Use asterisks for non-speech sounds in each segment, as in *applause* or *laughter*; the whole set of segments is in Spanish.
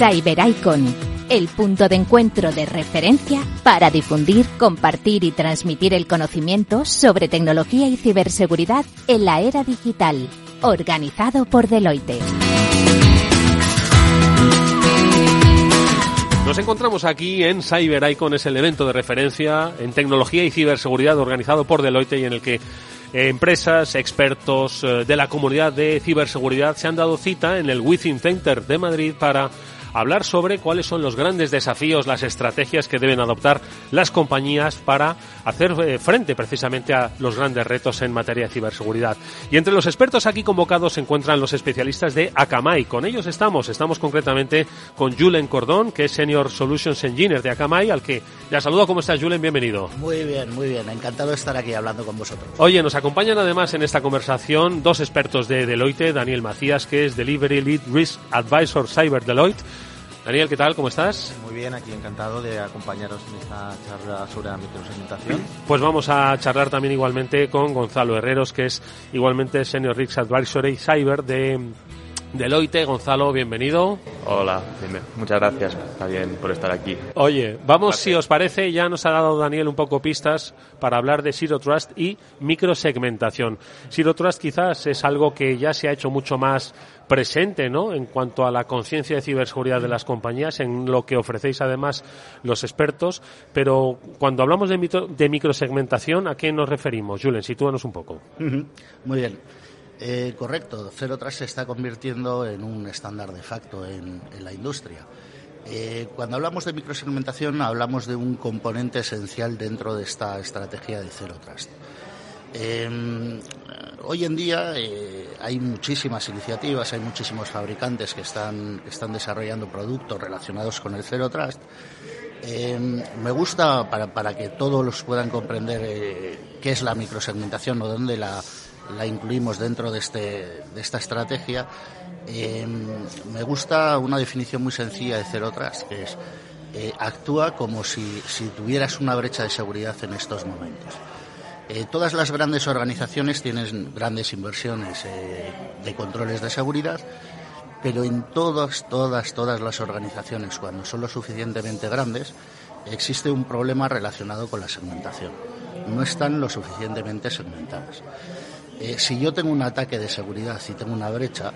CyberIcon, el punto de encuentro de referencia para difundir, compartir y transmitir el conocimiento sobre tecnología y ciberseguridad en la era digital, organizado por Deloitte. Nos encontramos aquí en CyberIcon, es el evento de referencia en tecnología y ciberseguridad organizado por Deloitte y en el que eh, empresas, expertos eh, de la comunidad de ciberseguridad se han dado cita en el Within Center de Madrid para hablar sobre cuáles son los grandes desafíos, las estrategias que deben adoptar las compañías para hacer eh, frente precisamente a los grandes retos en materia de ciberseguridad. Y entre los expertos aquí convocados se encuentran los especialistas de Akamai. Con ellos estamos, estamos concretamente con Julen Cordón, que es Senior Solutions Engineer de Akamai, al que ya saludo. ¿Cómo estás, Julen? Bienvenido. Muy bien, muy bien. Encantado de estar aquí hablando con vosotros. Oye, nos acompañan además en esta conversación dos expertos de Deloitte, Daniel Macías, que es Delivery Lead Risk Advisor Cyber Deloitte, Daniel, ¿qué tal? ¿Cómo estás? Muy bien, aquí encantado de acompañaros en esta charla sobre la microsegmentación. Pues vamos a charlar también igualmente con Gonzalo Herreros, que es igualmente Senior Risk Advisory Cyber de Deloitte. Gonzalo, bienvenido. Hola, muchas gracias también por estar aquí. Oye, vamos, si os parece, ya nos ha dado Daniel un poco pistas para hablar de Zero Trust y microsegmentación. Zero Trust quizás es algo que ya se ha hecho mucho más presente, ¿no? En cuanto a la conciencia de ciberseguridad de las compañías, en lo que ofrecéis además los expertos. Pero cuando hablamos de, microsegmentación, ¿a qué nos referimos? Julen, sitúanos un poco. Muy bien. Eh, correcto, Zero Trust se está convirtiendo en un estándar de facto en, la industria. Eh, cuando hablamos de microsegmentación, hablamos de un componente esencial dentro de esta estrategia de Zero Trust. Em, hoy en día eh, hay muchísimas iniciativas, hay muchísimos fabricantes que están, están desarrollando productos relacionados con el Zero Trust. Em, me gusta, para, para, que todos los puedan comprender qué es la microsegmentación o dónde la, la incluimos dentro de, este, de esta estrategia, eh, me gusta una definición muy sencilla de Cero Trust, que es eh, actúa como si, tuvieras una brecha de seguridad en estos momentos. Eh, todas las grandes organizaciones tienen grandes inversiones de controles de seguridad, pero en todas, todas, todas las organizaciones, cuando son lo suficientemente grandes, existe un problema relacionado con la segmentación. No están lo suficientemente segmentadas. Eh, si yo tengo un ataque de seguridad, si tengo una brecha,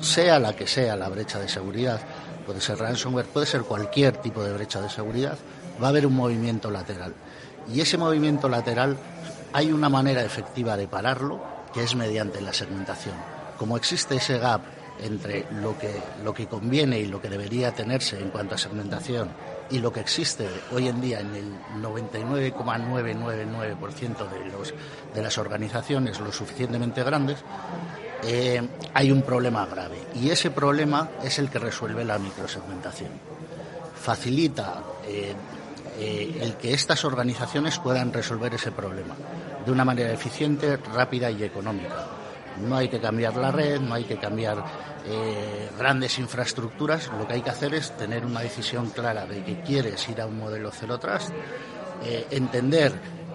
sea la que sea la brecha de seguridad, puede ser ransomware, puede ser cualquier tipo de brecha de seguridad, va a haber un movimiento lateral. Y ese movimiento lateral hay una manera efectiva de pararlo, que es mediante la segmentación. Como existe ese gap entre lo que, lo que conviene y lo que debería tenerse en cuanto a segmentación y lo que existe hoy en día en el 99,999% de, de las organizaciones lo suficientemente grandes, eh, hay un problema grave. Y ese problema es el que resuelve la microsegmentación. Facilita eh, eh, el que estas organizaciones puedan resolver ese problema de una manera eficiente, rápida y económica. No hay que cambiar la red, no hay que cambiar eh, grandes infraestructuras, lo que hay que hacer es tener una decisión clara de que quieres ir a un modelo Zero Trust, eh, entender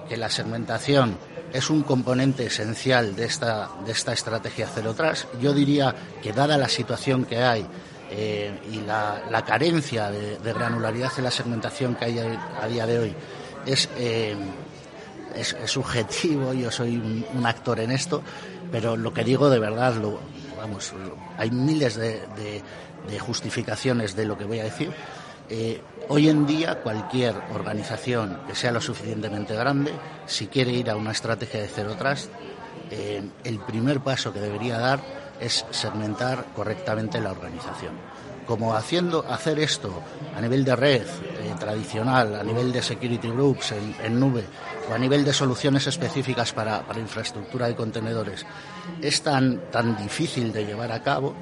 que la segmentación es un componente esencial de esta, de esta estrategia Zero Trust. Yo diría que dada la situación que hay eh, y la, carencia de, granularidad en la segmentación que hay a, día de hoy, es, es, subjetivo, yo soy un, actor en esto, pero lo que digo de verdad vamos, hay miles de, justificaciones de lo que voy a decir. Eh, hoy en día cualquier organización que sea lo suficientemente grande, si quiere ir a una estrategia de cero trust, eh, el primer paso que debería dar es segmentar correctamente la organización. Como haciendo hacer esto a nivel de red eh, tradicional, a nivel de security groups en, nube o a nivel de soluciones específicas para, para infraestructura de contenedores, es tan, tan difícil de llevar a cabo,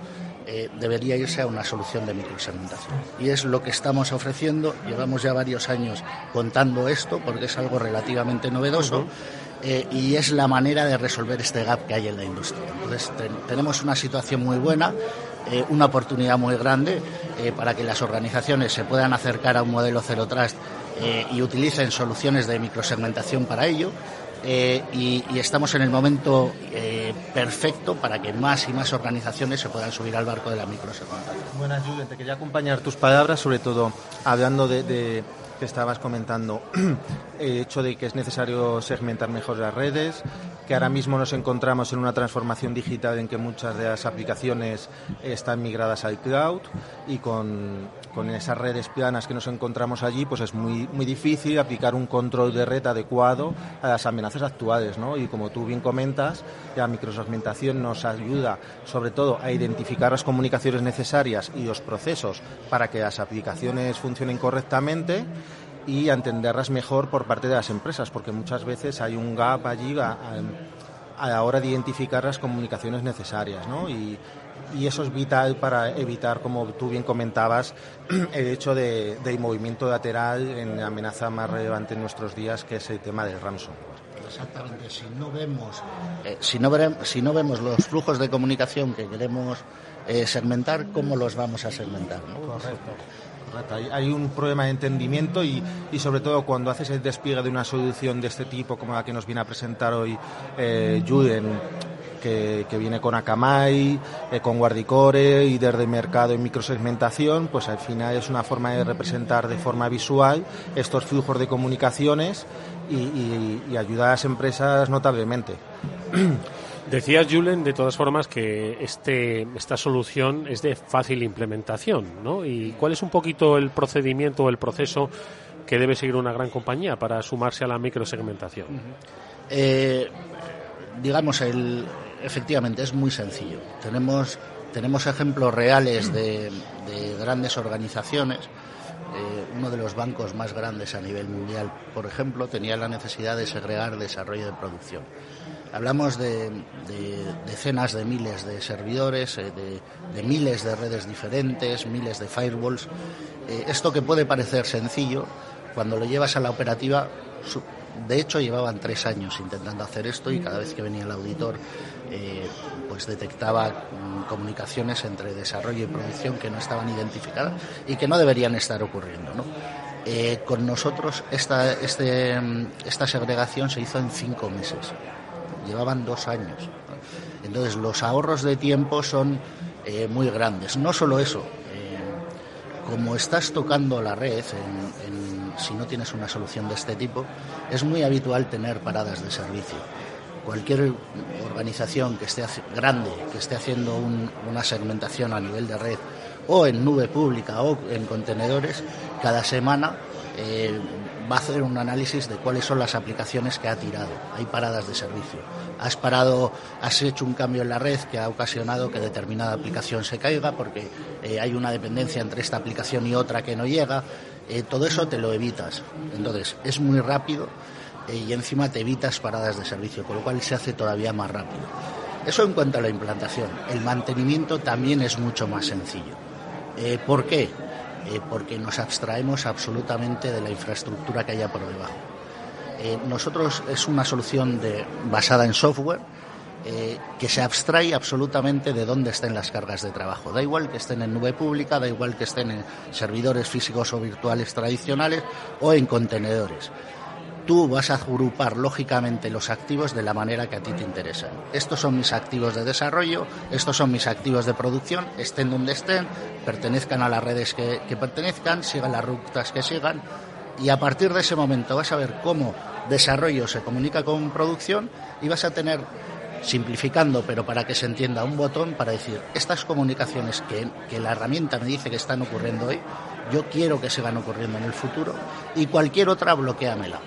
eh, debería irse a una solución de microsegmentación. Y es lo que estamos ofreciendo. Llevamos ya varios años contando esto porque es algo relativamente novedoso. Eh, y es la manera de resolver este gap que hay en la industria. Entonces, tenemos una situación muy buena, eh, una oportunidad muy grande para que las organizaciones se puedan acercar a un modelo Zero Trust y utilicen soluciones de microsegmentación para ello eh, y, estamos en el momento eh, perfecto para que más y más organizaciones se puedan subir al barco de la microsegmentación. Buenas, Julen. Te quería acompañar tus palabras, sobre todo hablando de que estabas comentando, *clears throat* el hecho de que es necesario segmentar mejor las redes, que ahora mismo nos encontramos en una transformación digital en que muchas de las aplicaciones están migradas al cloud y con, esas redes planas que nos encontramos allí, pues es muy, muy difícil aplicar un control de red adecuado a las amenazas actuales. ¿no? Y como tú bien comentas, la microsegmentación nos ayuda sobre todo a identificar las comunicaciones necesarias y los procesos para que las aplicaciones funcionen correctamente y a entenderlas mejor por parte de las empresas, porque muchas veces hay un gap allí a, la hora de identificar las comunicaciones necesarias, ¿no? Y, eso es vital para evitar, como tú bien comentabas, *clears throat* el hecho de, del movimiento lateral en la amenaza más relevante en nuestros días, que es el tema del ransomware. Exactamente, si no vemos, eh, si, no si no vemos los flujos de comunicación que queremos eh, segmentar, ¿cómo los vamos a segmentar? Correcto. Hay, un problema de entendimiento y, sobre todo cuando haces el despliegue de una solución de este tipo, como la que nos viene a presentar hoy eh, Juden, que, viene con Akamai, eh, con Guardicore y desde mercado en microsegmentación, pues al final es una forma de representar de forma visual estos flujos de comunicaciones y, y ayudar a las empresas notablemente. *clears throat* Decías, Julen, de todas formas, que este, esta solución es de fácil implementación, ¿no? ¿Y cuál es un poquito el procedimiento o el proceso que debe seguir una gran compañía para sumarse a la microsegmentación? Eh, digamos, el, efectivamente, es muy sencillo. Tenemos, tenemos ejemplos reales de, grandes organizaciones. Eh, uno de los bancos más grandes a nivel mundial, por ejemplo, tenía la necesidad de segregar desarrollo de producción Hablamos de, decenas de miles de servidores, eh, de, miles de redes diferentes, miles de firewalls. Eh, esto que puede parecer sencillo, cuando lo llevas a la operativa, de hecho llevaban tres años intentando hacer esto y cada vez que venía el auditor, eh, pues detectaba mm, comunicaciones entre desarrollo y producción que no estaban identificadas y que no deberían estar ocurriendo. con nosotros esta, este, mm, esta segregación se hizo en cinco meses llevaban dos años. Entonces los ahorros de tiempo son eh, muy grandes. No solo eso, eh, como estás tocando la red, si no tienes una solución de este tipo, es muy habitual tener paradas de servicio. Cualquier organización que esté grande, que esté haciendo una segmentación a nivel de red o en nube pública o en contenedores, cada semana eh, va a hacer un análisis de cuáles son las aplicaciones que ha tirado. Hay paradas de servicio. Has parado, has hecho un cambio en la red que ha ocasionado que determinada aplicación se caiga porque eh, hay una dependencia entre esta aplicación y otra que no llega. Eh, todo eso te lo evitas. Entonces, es muy rápido eh, y encima te evitas paradas de servicio, con lo cual se hace todavía más rápido. Eso en cuanto a la implantación. El mantenimiento también es mucho más sencillo. ¿Por qué? Eh, porque nos abstraemos absolutamente de la infraestructura que haya por debajo. Eh, nosotros es una solución basada en software eh, que se abstrae absolutamente de dónde estén las cargas de trabajo. Da igual que estén en nube pública, da igual que estén en servidores físicos o virtuales tradicionales o en contenedores tú vas a agrupar lógicamente los activos de la manera que a ti te interesan. Estos son mis activos de desarrollo, estos son mis activos de producción, estén donde estén, pertenezcan a las redes que, pertenezcan, sigan las rutas que sigan, y a partir de ese momento vas a ver cómo desarrollo se comunica con producción y vas a tener simplificando, pero para que se entienda, un botón para decir estas comunicaciones que, que, la herramienta me dice que están ocurriendo hoy, yo quiero que sigan ocurriendo en el futuro y cualquier otra bloqueamela.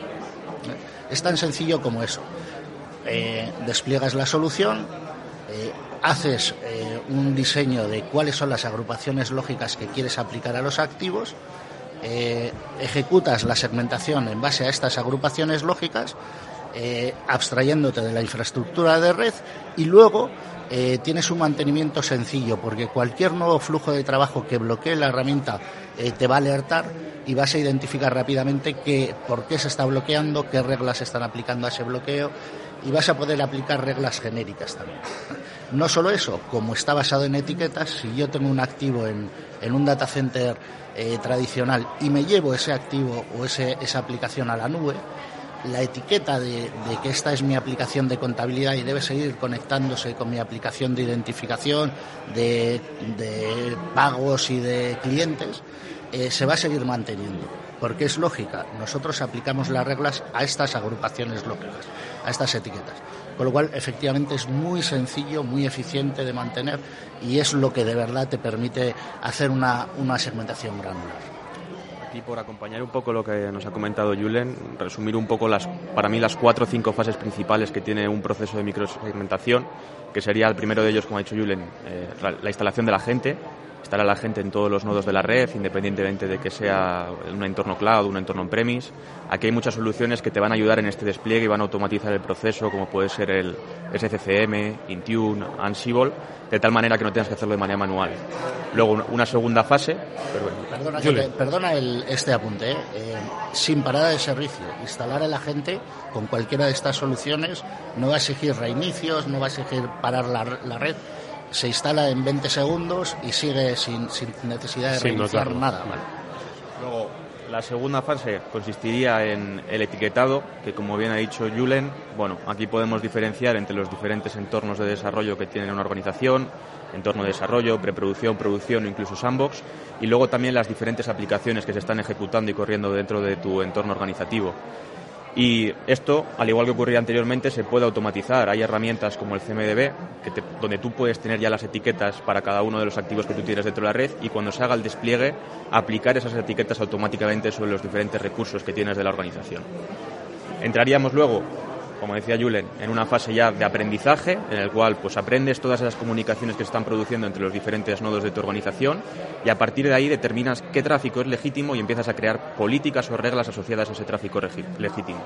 Es tan sencillo como eso. Eh, despliegas la solución, eh, haces eh, un diseño de cuáles son las agrupaciones lógicas que quieres aplicar a los activos, ejecutas la segmentación en base a estas agrupaciones lógicas, abstrayéndote de la infraestructura de red y luego tienes un mantenimiento sencillo porque cualquier nuevo flujo de trabajo que bloquee la herramienta te va a alertar y vas a identificar rápidamente qué, por qué se está bloqueando, qué reglas se están aplicando a ese bloqueo y vas a poder aplicar reglas genéricas también. *laughs* No solo eso, como está basado en etiquetas, si yo tengo un activo en, en un data center eh, tradicional y me llevo ese activo o ese, esa aplicación a la nube, la etiqueta de, que esta es mi aplicación de contabilidad y debe seguir conectándose con mi aplicación de identificación, de, pagos y de clientes, eh, se va a seguir manteniendo, porque es lógica. Nosotros aplicamos las reglas a estas agrupaciones lógicas, a estas etiquetas. Con lo cual, efectivamente, es muy sencillo, muy eficiente de mantener y es lo que de verdad te permite hacer una, una segmentación granular y por acompañar un poco lo que nos ha comentado Julen, resumir un poco las, para mí las cuatro o cinco fases principales que tiene un proceso de microsegmentación, que sería el primero de ellos, como ha dicho Julen, eh, la instalación de la gente, estará la gente en todos los nodos de la red, independientemente de que sea un entorno cloud, un entorno on-premise. Aquí hay muchas soluciones que te van a ayudar en este despliegue y van a automatizar el proceso, como puede ser el SCCM, Intune, Ansible, de tal manera que no tengas que hacerlo de manera manual. Luego, una segunda fase. Perdona, este apunte. ¿eh? Eh, sin parada de servicio, instalar a la gente con cualquiera de estas soluciones no va a exigir reinicios, no va a exigir parar la red se instala en 20 segundos y sigue sin, necesidad de reiniciar nada. Luego, la segunda fase consistiría en el etiquetado, que como bien ha dicho Julen, bueno, aquí podemos diferenciar entre los diferentes entornos de desarrollo que tiene una organización, entorno de desarrollo, preproducción, producción o incluso sandbox, y luego también las diferentes aplicaciones que se están ejecutando y corriendo dentro de tu entorno organizativo. Y esto, al igual que ocurría anteriormente, se puede automatizar. Hay herramientas como el CMDB, donde tú puedes tener ya las etiquetas para cada uno de los activos que tú tienes dentro de la red y cuando se haga el despliegue, aplicar esas etiquetas automáticamente sobre los diferentes recursos que tienes de la organización. Entraríamos luego como decía Julen, en una fase ya de aprendizaje, en el cual pues aprendes todas esas comunicaciones que se están produciendo entre los diferentes nodos de tu organización y a partir de ahí determinas qué tráfico es legítimo y empiezas a crear políticas o reglas asociadas a ese tráfico legítimo.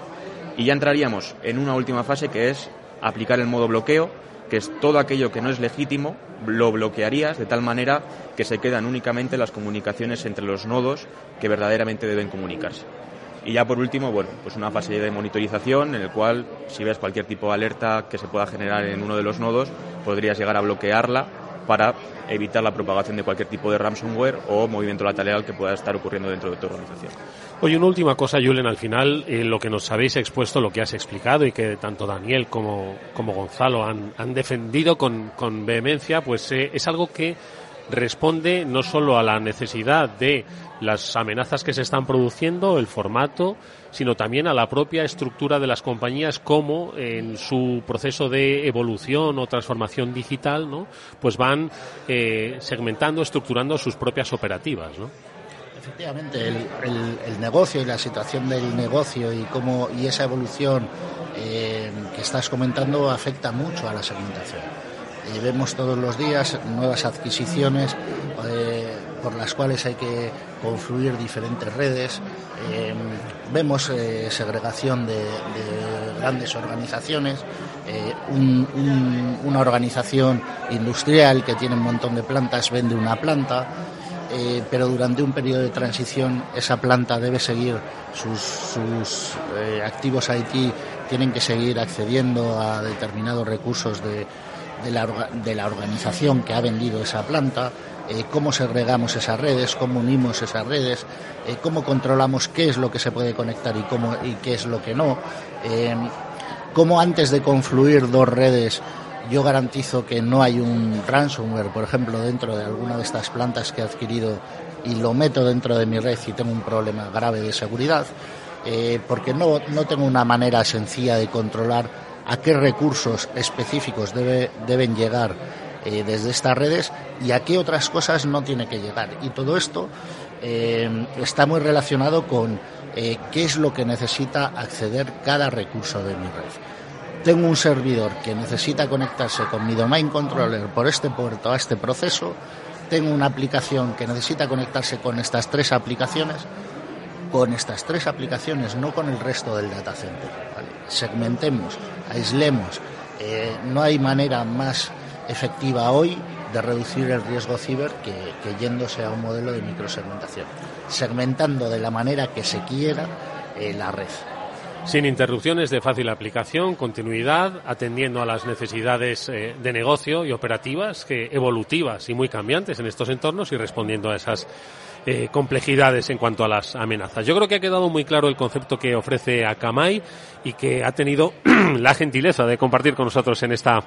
Y ya entraríamos en una última fase que es aplicar el modo bloqueo, que es todo aquello que no es legítimo, lo bloquearías de tal manera que se quedan únicamente las comunicaciones entre los nodos que verdaderamente deben comunicarse. Y ya por último, bueno, pues una fase de monitorización en el cual si ves cualquier tipo de alerta que se pueda generar en uno de los nodos, podrías llegar a bloquearla para evitar la propagación de cualquier tipo de ransomware o movimiento lateral que pueda estar ocurriendo dentro de tu organización. Oye, una última cosa, Julen, al final, eh, lo que nos habéis expuesto, lo que has explicado y que tanto Daniel como, como Gonzalo han, defendido con, con vehemencia, pues eh, es algo que responde no solo a la necesidad de las amenazas que se están produciendo, el formato, sino también a la propia estructura de las compañías, como en su proceso de evolución o transformación digital, ¿no? pues van eh, segmentando, estructurando sus propias operativas. ¿no? Efectivamente, el, negocio y la situación del negocio y cómo y esa evolución eh, que estás comentando afecta mucho a la segmentación. Eh, vemos todos los días nuevas adquisiciones por las cuales hay que confluir diferentes redes. Eh, vemos eh, segregación de, grandes organizaciones, eh, una organización industrial que tiene un montón de plantas vende una planta, pero durante un periodo de transición esa planta debe seguir sus, sus activos IT tienen que seguir accediendo a determinados recursos de, de la, de la organización que ha vendido esa planta eh, cómo segregamos esas redes, cómo unimos esas redes, eh, cómo controlamos qué es lo que se puede conectar y, cómo, y qué es lo que no, eh, cómo antes de confluir dos redes yo garantizo que no hay un ransomware, por ejemplo, dentro de alguna de estas plantas que he adquirido y lo meto dentro de mi red y tengo un problema grave de seguridad, porque no, no tengo una manera sencilla de controlar a qué recursos específicos debe, deben llegar eh, desde estas redes y a qué otras cosas no tiene que llegar. Y todo esto eh, está muy relacionado con eh, qué es lo que necesita acceder cada recurso de mi red. Tengo un servidor que necesita conectarse con mi domain controller por este puerto a este proceso. Tengo una aplicación que necesita conectarse con estas tres aplicaciones. Con estas tres aplicaciones, no con el resto del data center. Segmentemos, aislemos. no hay manera más efectiva hoy de reducir el riesgo ciber que, yéndose a un modelo de microsegmentación, segmentando de la manera que se quiera eh, la red. Sin interrupciones de fácil aplicación, continuidad, atendiendo a las necesidades eh, de negocio y operativas, que evolutivas y muy cambiantes en estos entornos y respondiendo a esas eh, complejidades en cuanto a las amenazas. Yo creo que ha quedado muy claro el concepto que ofrece Akamai y que ha tenido *clears throat* la gentileza de compartir con nosotros en esta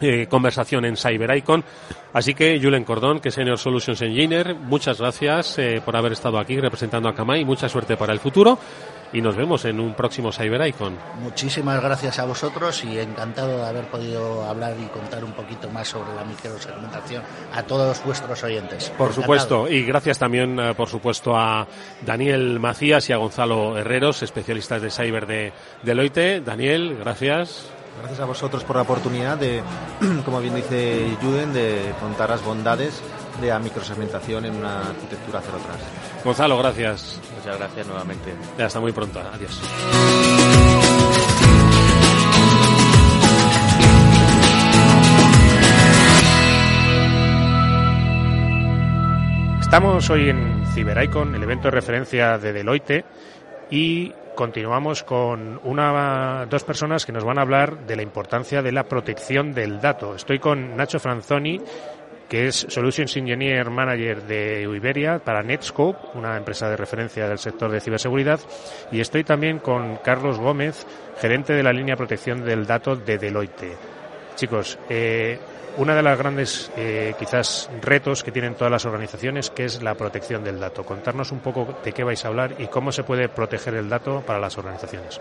eh, conversación en Cyber Icon. Así que, Julen Cordón, que es Senior Solutions Engineer, muchas gracias eh, por haber estado aquí representando a Akamai. Mucha suerte para el futuro y nos vemos en un próximo Cyber Icon. Muchísimas gracias a vosotros y encantado de haber podido hablar y contar un poquito más sobre la microsegmentación a todos vuestros oyentes. Por supuesto, y gracias también, eh, por supuesto, a Daniel Macías y a Gonzalo Herreros, especialistas de Cyber de Deloitte. Daniel, gracias. Gracias a vosotros por la oportunidad de, *clears throat* como bien dice Juden, de contar las bondades de la microsegmentación en una arquitectura cero trust. Gonzalo, gracias. Muchas gracias nuevamente. Hasta muy pronto. Adiós. Estamos hoy en CiberIcon, el evento de referencia de Deloitte, y continuamos con una, dos personas que nos van a hablar de la importancia de la protección del dato. Estoy con Nacho Franzoni, que es Solutions Engineer Manager de Iberia para Netscope, una empresa de referencia del sector de ciberseguridad, y estoy también con Carlos Gómez, gerente de la línea protección del dato de Deloitte. Chicos, eh, una de las grandes, eh, quizás, retos que tienen todas las organizaciones, que es la protección del dato. Contarnos un poco de qué vais a hablar y cómo se puede proteger el dato para las organizaciones.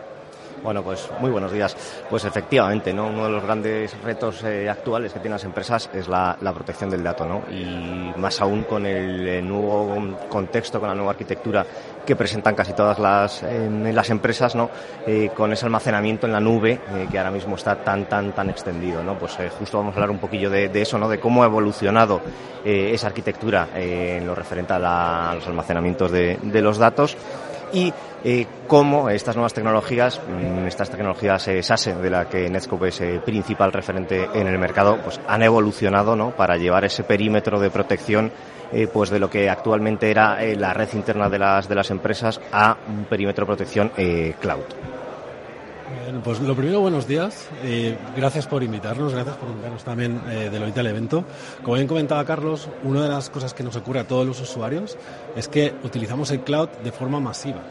Bueno, pues muy buenos días. Pues efectivamente, ¿no? Uno de los grandes retos eh, actuales que tienen las empresas es la, protección del dato, ¿no? Y más aún con el, nuevo contexto, con la nueva arquitectura que presentan casi todas las, las empresas, ¿no? Eh, con ese almacenamiento en la nube eh, que ahora mismo está tan, tan, tan extendido, ¿no? Pues justo vamos a hablar un poquillo de, eso, ¿no? De cómo ha evolucionado esa arquitectura en lo referente a, los almacenamientos de, de los datos y eh, cómo estas nuevas tecnologías, mm, estas tecnologías eh, SASE, de la que Netscope es eh, principal referente en el mercado, pues han evolucionado ¿no? para llevar ese perímetro de protección eh, pues de lo que actualmente era la red interna de las, de las empresas a un perímetro de protección cloud. pues lo primero, buenos días. gracias por invitarnos, gracias por invitarnos también eh, del al evento. Como bien comentaba Carlos, una de las cosas que nos ocurre a todos los usuarios es que utilizamos el cloud de forma masiva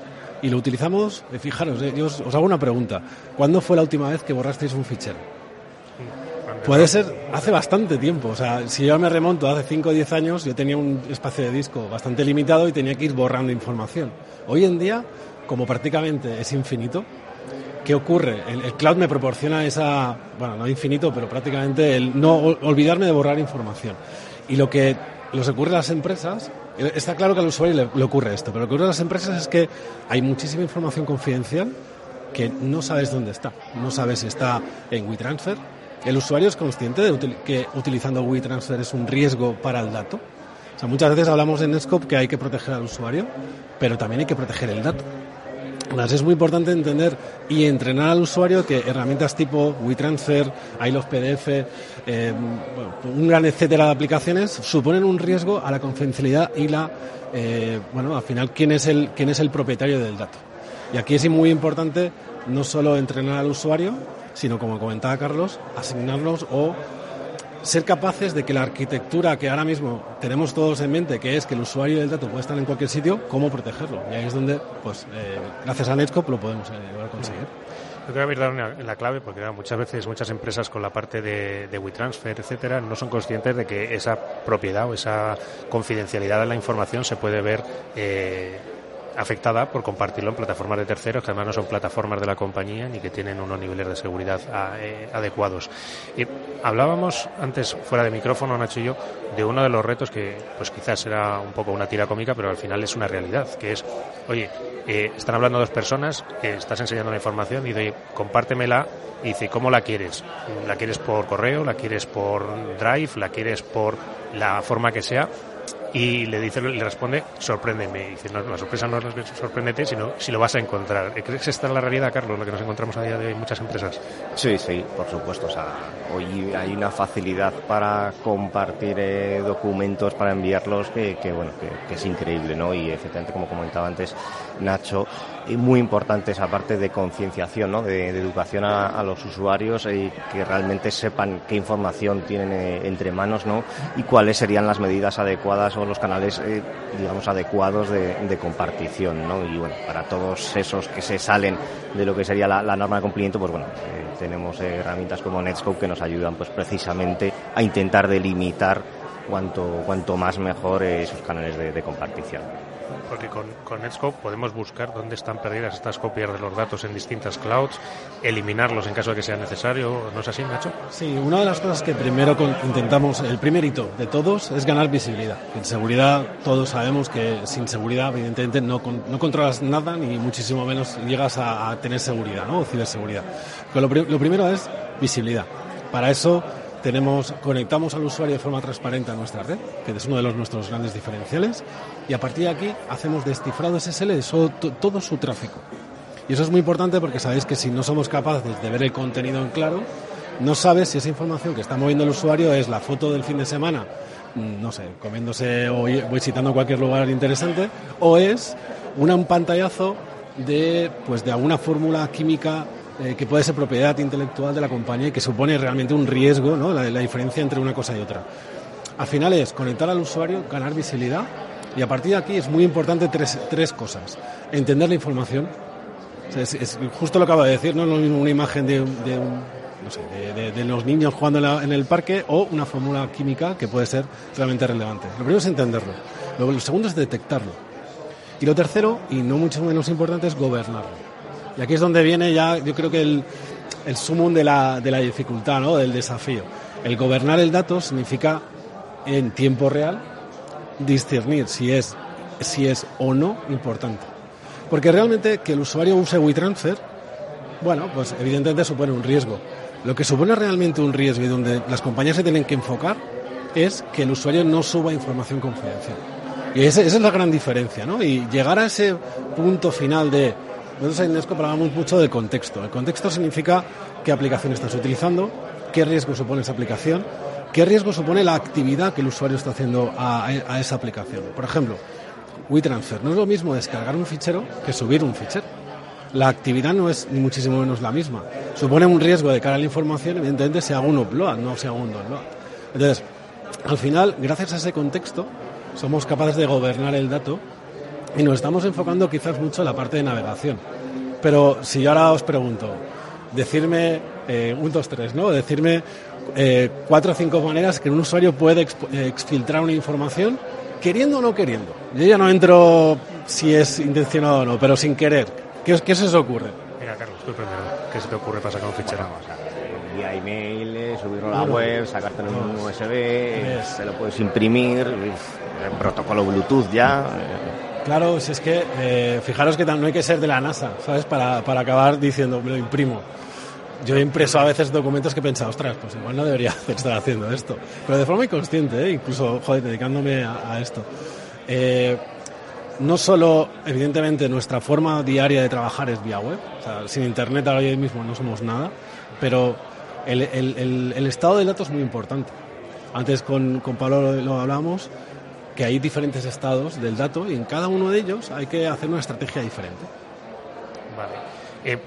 y lo utilizamos, eh, fijaros, eh, yo os, hago una pregunta. ¿Cuándo fue la última vez que borrasteis un fichero? Puede ser hace bastante tiempo. O sea, si yo me remonto hace 5 o 10 años, yo tenía un espacio de disco bastante limitado y tenía que ir borrando información. Hoy en día, como prácticamente es infinito, ¿qué ocurre? El, el cloud me proporciona esa, bueno, no infinito, pero prácticamente el no olvidarme de borrar información. Y lo que les ocurre a las empresas Está claro que al usuario le, ocurre esto, pero lo que ocurre a las empresas es que hay muchísima información confidencial que no sabes dónde está. No sabes si está en WeTransfer. El usuario es consciente de que utilizando WeTransfer es un riesgo para el dato. O sea, muchas veces hablamos en Netscope que hay que proteger al usuario, pero también hay que proteger el dato es muy importante entender y entrenar al usuario que herramientas tipo WeTransfer, iLove PDF, eh, un gran etcétera de aplicaciones suponen un riesgo a la confidencialidad y la, eh, bueno, al final quién es el quién es el propietario del dato. Y aquí es muy importante no solo entrenar al usuario, sino como comentaba Carlos, asignarlos o ser capaces de que la arquitectura que ahora mismo tenemos todos en mente, que es que el usuario del dato puede estar en cualquier sitio, cómo protegerlo. Y ahí es donde, pues, eh, gracias a Netscope lo podemos eh, conseguir. Yo creo que dar en la clave, porque muchas veces muchas empresas con la parte de, de WeTransfer, etcétera, no son conscientes de que esa propiedad o esa confidencialidad de la información se puede ver eh, afectada por compartirlo en plataformas de terceros, que además no son plataformas de la compañía ni que tienen unos niveles de seguridad eh, adecuados. Y hablábamos antes, fuera de micrófono, Nacho y yo, de uno de los retos que pues quizás era un poco una tira cómica, pero al final es una realidad, que es, oye, eh, están hablando dos personas, que estás enseñando una información y de compártemela y dice, ¿cómo la quieres? ¿La quieres por correo? ¿La quieres por Drive? ¿La quieres por la forma que sea? Y le dice le responde sorpréndeme dice no, la sorpresa no es sorpréndete sino si lo vas a encontrar ¿crees que esta es la realidad Carlos lo que nos encontramos a día de hoy en muchas empresas? Sí, sí, por supuesto o sea, hoy hay una facilidad para compartir eh, documentos para enviarlos que, que bueno que, es increíble ¿no? y efectivamente como comentaba antes Nacho muy importante esa parte de concienciación, ¿no? de, educación a, los usuarios y que realmente sepan qué información tienen eh, entre manos ¿no? y cuáles serían las medidas adecuadas o los canales, eh, digamos, adecuados de, compartición. ¿no? Y bueno, para todos esos que se salen de lo que sería la, norma de cumplimiento, pues bueno, eh, tenemos herramientas como Netscope que nos ayudan pues precisamente a intentar delimitar cuanto, cuanto más mejor esos canales de compartición porque con, con Netscope podemos buscar dónde están perdidas estas copias de los datos en distintas clouds, eliminarlos en caso de que sea necesario. ¿No es así, Nacho? Sí, una de las cosas que primero intentamos, el primer hito de todos, es ganar visibilidad. En seguridad todos sabemos que sin seguridad, evidentemente, no, no controlas nada ni muchísimo menos llegas a, tener seguridad ¿no? o ciberseguridad. Pero lo, lo primero es visibilidad. Para eso tenemos, conectamos al usuario de forma transparente a nuestra red, que es uno de los, nuestros grandes diferenciales, y a partir de aquí hacemos descifrado SSL de todo su tráfico. Y eso es muy importante porque sabéis que si no somos capaces de ver el contenido en claro, no sabes si esa información que está moviendo el usuario es la foto del fin de semana, mm, no sé, comiéndose o visitando cualquier lugar interesante, o es un pantallazo de, pues, de alguna fórmula química eh, que puede ser propiedad intelectual de la compañía y que supone realmente un riesgo, ¿no? la, diferencia entre una cosa y otra. Al final es conectar al usuario, ganar visibilidad y a partir de aquí es muy importante tres, tres cosas. Entender la información. es, justo lo que acabo de decir, no es lo mismo una imagen de, de, los niños jugando en, el parque o una fórmula química que puede ser realmente relevante. Lo primero es entenderlo. Lo, lo segundo es detectarlo. Y lo tercero, y no mucho menos importante, es gobernarlo. Y aquí es donde viene ya, yo creo que el, el sumum de la, de la dificultad, ¿no? del desafío. El gobernar el dato significa en tiempo real discernir si es, si es o no importante. Porque realmente que el usuario use WeTransfer, bueno, pues evidentemente supone un riesgo. Lo que supone realmente un riesgo y donde las compañías se tienen que enfocar es que el usuario no suba información confidencial. Y esa, esa es la gran diferencia, ¿no? Y llegar a ese punto final de nosotros en Nesco hablamos mucho del contexto. El contexto significa qué aplicación estás utilizando, qué riesgo supone esa aplicación, qué riesgo supone la actividad que el usuario está haciendo a, esa aplicación. Por ejemplo, WeTransfer. No es lo mismo descargar un fichero que subir un fichero. La actividad no es ni muchísimo menos la misma. Supone un riesgo de cara a la información, evidentemente, se haga un upload, no se haga un download. Entonces, al final, gracias a ese contexto, somos capaces de gobernar el dato y nos estamos enfocando quizás mucho en la parte de navegación. Pero si yo ahora os pregunto, decirme eh, un, dos, tres, ¿no? Decirme eh, cuatro o cinco maneras que un usuario puede exfiltrar una información, queriendo o no queriendo. Yo ya no entro si es intencionado o no, pero sin querer. ¿Qué, qué se os ocurre? Mira, Carlos, tú primero. ¿Qué se te ocurre para sacar un fichero? vía email, eh, subirlo a la web, sacártelo en un USB, se lo puedes imprimir, el protocolo Bluetooth ya. Claro, si es que eh, fijaros que no hay que ser de la NASA, ¿sabes? Para, para acabar diciendo, me lo imprimo. Yo he impreso a veces documentos que he pensado, ostras, pues igual no debería *laughs* estar haciendo esto. Pero de forma inconsciente, ¿eh? incluso, joder, dedicándome a, esto. Eh, no solo, evidentemente, nuestra forma diaria de trabajar es vía web. O sea, sin Internet ahora mismo no somos nada. Pero el, estado del dato es muy importante. Antes con, con Pablo lo, hablábamos que hay diferentes estados del dato y en cada uno de ellos hay que hacer una estrategia diferente. Vale. Eh,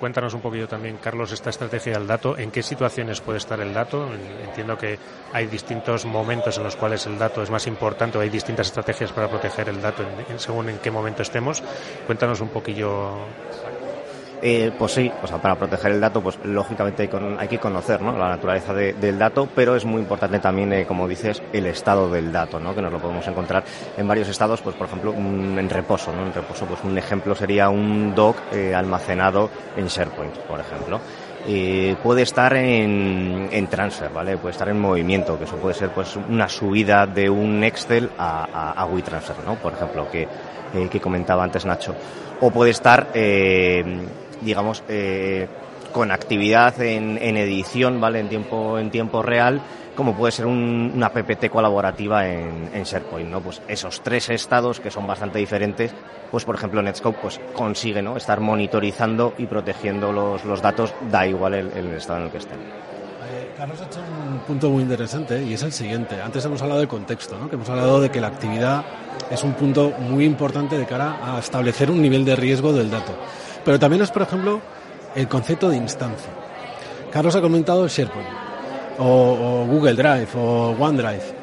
cuéntanos un poquillo también, Carlos, esta estrategia del dato. ¿En qué situaciones puede estar el dato? Entiendo que hay distintos momentos en los cuales el dato es más importante o hay distintas estrategias para proteger el dato según en qué momento estemos. Cuéntanos un poquillo eh, pues sí, o sea, para proteger el dato, pues lógicamente hay, que conocer ¿no? la naturaleza del dato, pero es muy importante también, eh, como dices, el estado del dato, ¿no? que nos lo podemos encontrar en varios estados, pues por ejemplo, en reposo. ¿no? En reposo, pues un ejemplo sería un doc eh, almacenado en SharePoint, por ejemplo. puede estar en, en, transfer, ¿vale? Puede estar en movimiento, que eso puede ser pues una subida de un Excel a, a, WeTransfer, ¿no? Por ejemplo, que, que comentaba antes Nacho. O puede estar digamos, eh, con actividad en, en, edición, ¿vale? En tiempo, en tiempo real, como puede ser una PPT colaborativa en, en, SharePoint, ¿no? Pues esos tres estados que son bastante diferentes, pues por ejemplo Netscope pues consigue, Estar monitorizando y protegiendo los, los datos, da igual el, estado en el que estén. Eh, Carlos ha hecho un punto muy interesante y es el siguiente. Antes hemos hablado del contexto, ¿no? que hemos hablado de que la actividad es un punto muy importante de cara a establecer un nivel de riesgo del dato. Pero también es, por ejemplo, el concepto de instancia. Carlos ha comentado SharePoint, o, o Google Drive, o OneDrive.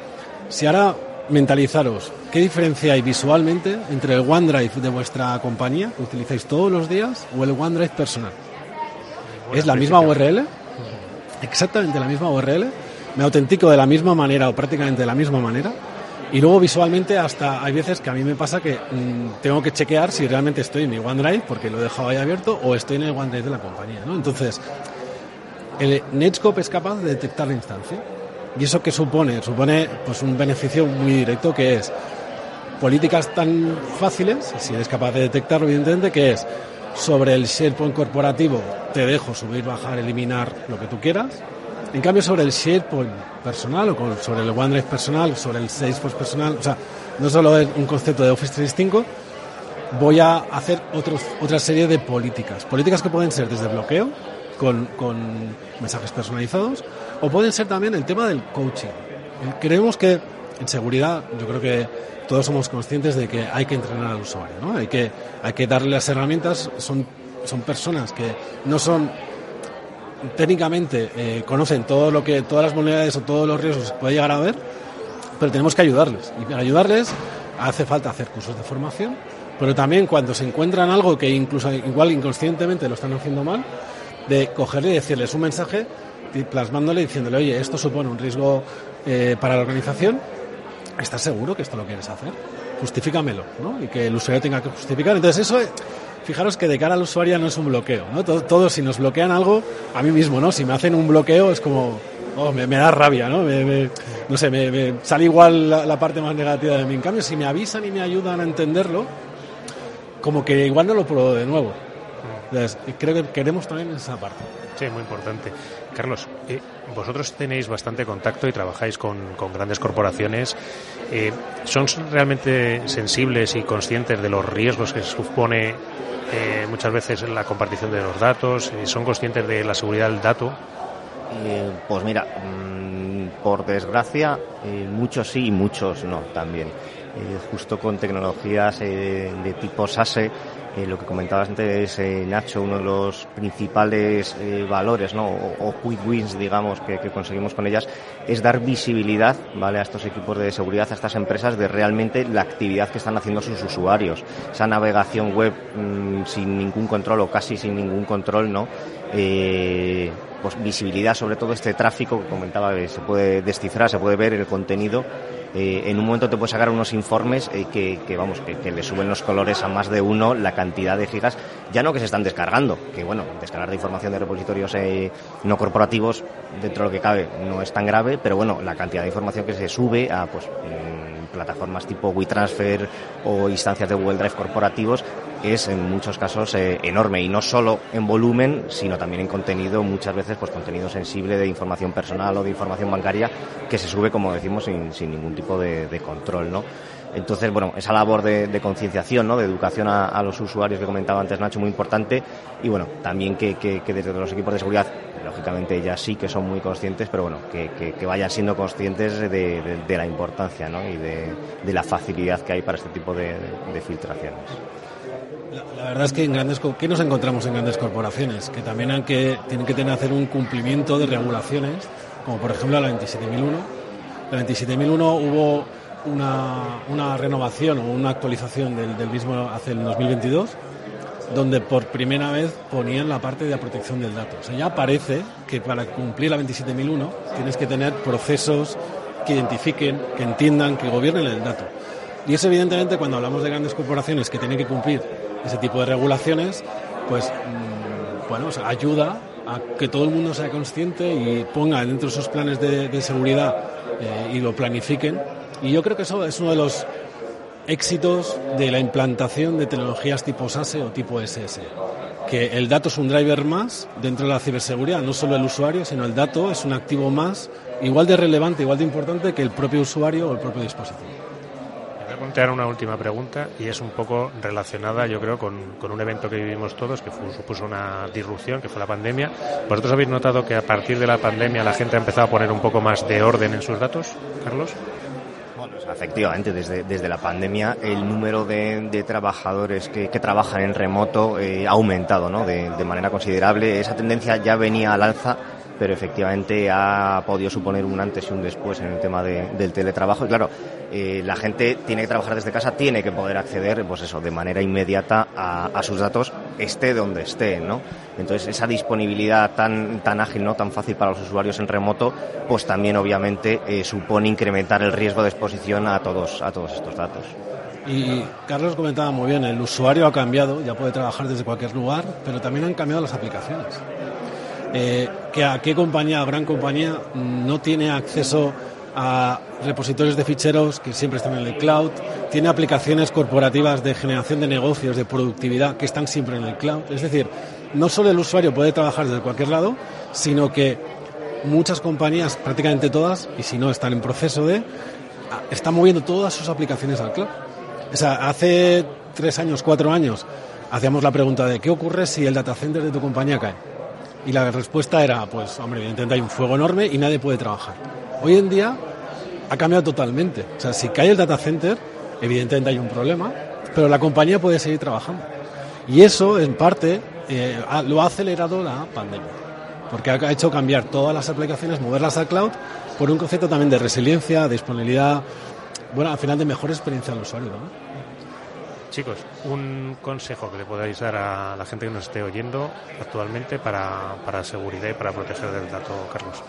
Si ahora mentalizaros, ¿qué diferencia hay visualmente entre el OneDrive de vuestra compañía, que utilizáis todos los días, o el OneDrive personal? ¿Es la misma URL? Exactamente la misma URL. Me autentico de la misma manera o prácticamente de la misma manera. Y luego visualmente hasta hay veces que a mí me pasa que mm, tengo que chequear si realmente estoy en mi OneDrive porque lo he dejado ahí abierto o estoy en el OneDrive de la compañía. ¿no? Entonces, el Netscope es capaz de detectar la instancia. ¿Y eso qué supone? Supone pues, un beneficio muy directo que es políticas tan fáciles, si eres capaz de detectarlo evidentemente, que es sobre el SharePoint corporativo te dejo subir, bajar, eliminar lo que tú quieras. En cambio, sobre el SharePoint personal o sobre el OneDrive personal, sobre el Salesforce personal, o sea, no solo es un concepto de Office 365, voy a hacer otros, otra serie de políticas. Políticas que pueden ser desde bloqueo, con, con mensajes personalizados, o pueden ser también el tema del coaching. Creemos que en seguridad, yo creo que todos somos conscientes de que hay que entrenar al usuario, ¿no? Hay que, hay que darle las herramientas, son, son personas que no son técnicamente eh, conocen todo lo que, todas las monedades o todos los riesgos que puede llegar a ver, pero tenemos que ayudarles. Y para ayudarles hace falta hacer cursos de formación, pero también cuando se encuentran algo que incluso igual inconscientemente lo están haciendo mal, de cogerle y decirles un mensaje plasmándole diciéndole, oye, esto supone un riesgo eh, para la organización, ¿estás seguro que esto lo quieres hacer? Justifícamelo, ¿no? Y que el usuario tenga que justificar. Entonces eso, fijaros que de cara al usuario no es un bloqueo, ¿no? Todo, si nos bloquean algo, a mí mismo, ¿no? Si me hacen un bloqueo es como, oh, me, da rabia, ¿no? no sé, me, sale igual la, parte más negativa de mí. En cambio, si me avisan y me ayudan a entenderlo, como que igual no lo pruebo de nuevo. Entonces, creo que queremos también esa parte. Sí, muy importante. Carlos, eh, vosotros tenéis bastante contacto y trabajáis con, grandes corporaciones. Eh, ¿Son realmente sensibles y conscientes de los riesgos que supone eh, muchas veces la compartición de los datos? ¿Son conscientes de la seguridad del dato? pues mira, mm, por desgracia, muchos sí y muchos no también. justo con tecnologías de tipo SASE eh, lo que comentabas antes, eh, Nacho, uno de los principales eh, valores, ¿no? O, quick wins, digamos, que, conseguimos con ellas, es dar visibilidad, ¿vale? A estos equipos de seguridad, a estas empresas, de realmente la actividad que están haciendo sus usuarios. Esa navegación web mm, sin ningún control o casi sin ningún control, ¿no? pues visibilidad sobre todo este tráfico que comentaba, se puede descifrar, se puede ver el contenido eh, en un momento te puede sacar unos informes eh, que, vamos, que, le suben los colores a más de uno la cantidad de gigas, ya no que se están descargando, que bueno, descargar de información de repositorios eh, no corporativos, dentro de lo que cabe, no es tan grave, pero bueno, la cantidad de información que se sube a pues plataformas tipo WeTransfer o instancias de Google Drive corporativos es en muchos casos eh, enorme y no solo en volumen, sino también en contenido, muchas veces pues contenido sensible de información personal o de información bancaria que se sube, como decimos, sin, sin ningún tipo de, control, ¿no? Entonces, bueno, esa labor de, concienciación, ¿no? de educación a, los usuarios que comentaba antes Nacho, muy importante. Y bueno, también que, que, que desde los equipos de seguridad lógicamente ya sí que son muy conscientes, pero bueno, que, vayan siendo conscientes de, la importancia ¿no? y de, la facilidad que hay para este tipo de, filtraciones. La, verdad es que en grandes ¿qué nos encontramos en grandes corporaciones? Que también han que, tienen que tener, hacer un cumplimiento de regulaciones, como por ejemplo la 27001. La 27001 hubo una, una, renovación o una actualización del, del mismo hace el 2022 donde por primera vez ponían la parte de la protección del dato. O sea, ya parece que para cumplir la 27001 tienes que tener procesos que identifiquen, que entiendan, que gobiernen el dato. Y eso evidentemente cuando hablamos de grandes corporaciones que tienen que cumplir ese tipo de regulaciones, pues mm, bueno, ayuda a que todo el mundo sea consciente y ponga dentro de sus planes de, seguridad eh, y lo planifiquen. Y yo creo que eso es uno de los éxitos de la implantación de tecnologías tipo SASE o tipo SS. Que el dato es un driver más dentro de la ciberseguridad, no solo el usuario, sino el dato es un activo más igual de relevante, igual de importante que el propio usuario o el propio dispositivo. A plantear una última pregunta y es un poco relacionada, yo creo, con, con un evento que vivimos todos, que fue, supuso una disrupción, que fue la pandemia. ¿Vosotros habéis notado que a partir de la pandemia la gente ha empezado a poner un poco más de orden en sus datos, Carlos? Efectivamente, desde, desde la pandemia el número de, de trabajadores que, que, trabajan en remoto eh, ha aumentado ¿no? de, de manera considerable. Esa tendencia ya venía al alza pero efectivamente ha podido suponer un antes y un después en el tema de, del teletrabajo. Y claro, eh, la gente tiene que trabajar desde casa, tiene que poder acceder, pues eso, de manera inmediata a, a, sus datos, esté donde esté, ¿no? Entonces, esa disponibilidad tan, tan ágil, ¿no? Tan fácil para los usuarios en remoto, pues también obviamente eh, supone incrementar el riesgo de exposición a todos, a todos estos datos. Y Carlos comentaba muy bien, el usuario ha cambiado, ya puede trabajar desde cualquier lugar, pero también han cambiado las aplicaciones eh, que a qué compañía, gran compañía, no tiene acceso a repositorios de ficheros que siempre están en el cloud, tiene aplicaciones corporativas de generación de negocios, de productividad, que están siempre en el cloud. Es decir, no solo el usuario puede trabajar desde cualquier lado, sino que muchas compañías, prácticamente todas, y si no están en proceso de, están moviendo todas sus aplicaciones al cloud. O sea, hace tres años, cuatro años, hacíamos la pregunta de qué ocurre si el data center de tu compañía cae. Y la respuesta era, pues, hombre, evidentemente hay un fuego enorme y nadie puede trabajar. Hoy en día ha cambiado totalmente. O sea, si cae el data center, evidentemente hay un problema, pero la compañía puede seguir trabajando. Y eso, en parte, eh, lo ha acelerado la pandemia, porque ha hecho cambiar todas las aplicaciones, moverlas al cloud, por un concepto también de resiliencia, disponibilidad, bueno, al final de mejor experiencia al usuario. Chicos, un consejo que le podáis dar a la gente que nos esté oyendo actualmente para, para seguridad y para proteger del dato, Carlos.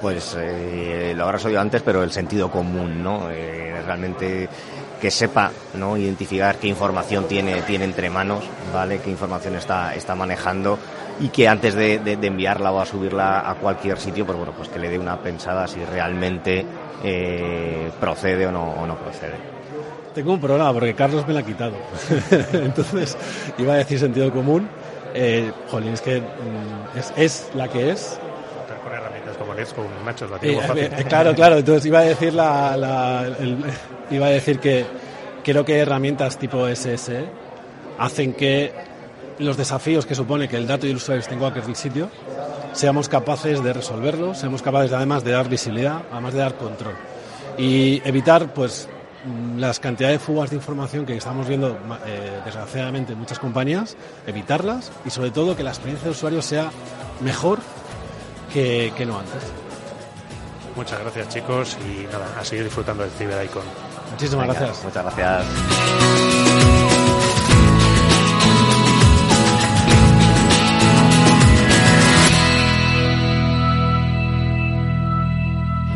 Pues eh, lo habrás oído antes, pero el sentido común, ¿no? Eh, realmente que sepa no identificar qué información tiene, tiene entre manos, ¿vale? Qué información está, está manejando y que antes de, enviarla o a subirla a cualquier sitio, pues bueno, pues que le dé una pensada si realmente eh, procede o no, o no procede. Tengo un problema porque Carlos me la ha quitado. *laughs* Entonces, iba a decir sentido común. Eh, jolín, es que mm, es, es, la que es. Con herramientas como Let's un macho, la tengo eh, fácil. Eh, claro, claro. Entonces iba a decir la, la el, *laughs* iba a decir que creo que herramientas tipo SS hacen que los desafíos que supone que el dato y el usuario estén en cualquier sitio seamos capaces de resolverlos, seamos capaces de, además de dar visibilidad, además de dar control y evitar pues las cantidades de fugas de información que estamos viendo eh, desgraciadamente en muchas compañías, evitarlas y sobre todo que la experiencia de usuario sea mejor que, que no antes. Muchas gracias chicos y nada, a seguir disfrutando del Ciber Icon. Muchísimas Venga, gracias. Muchas gracias.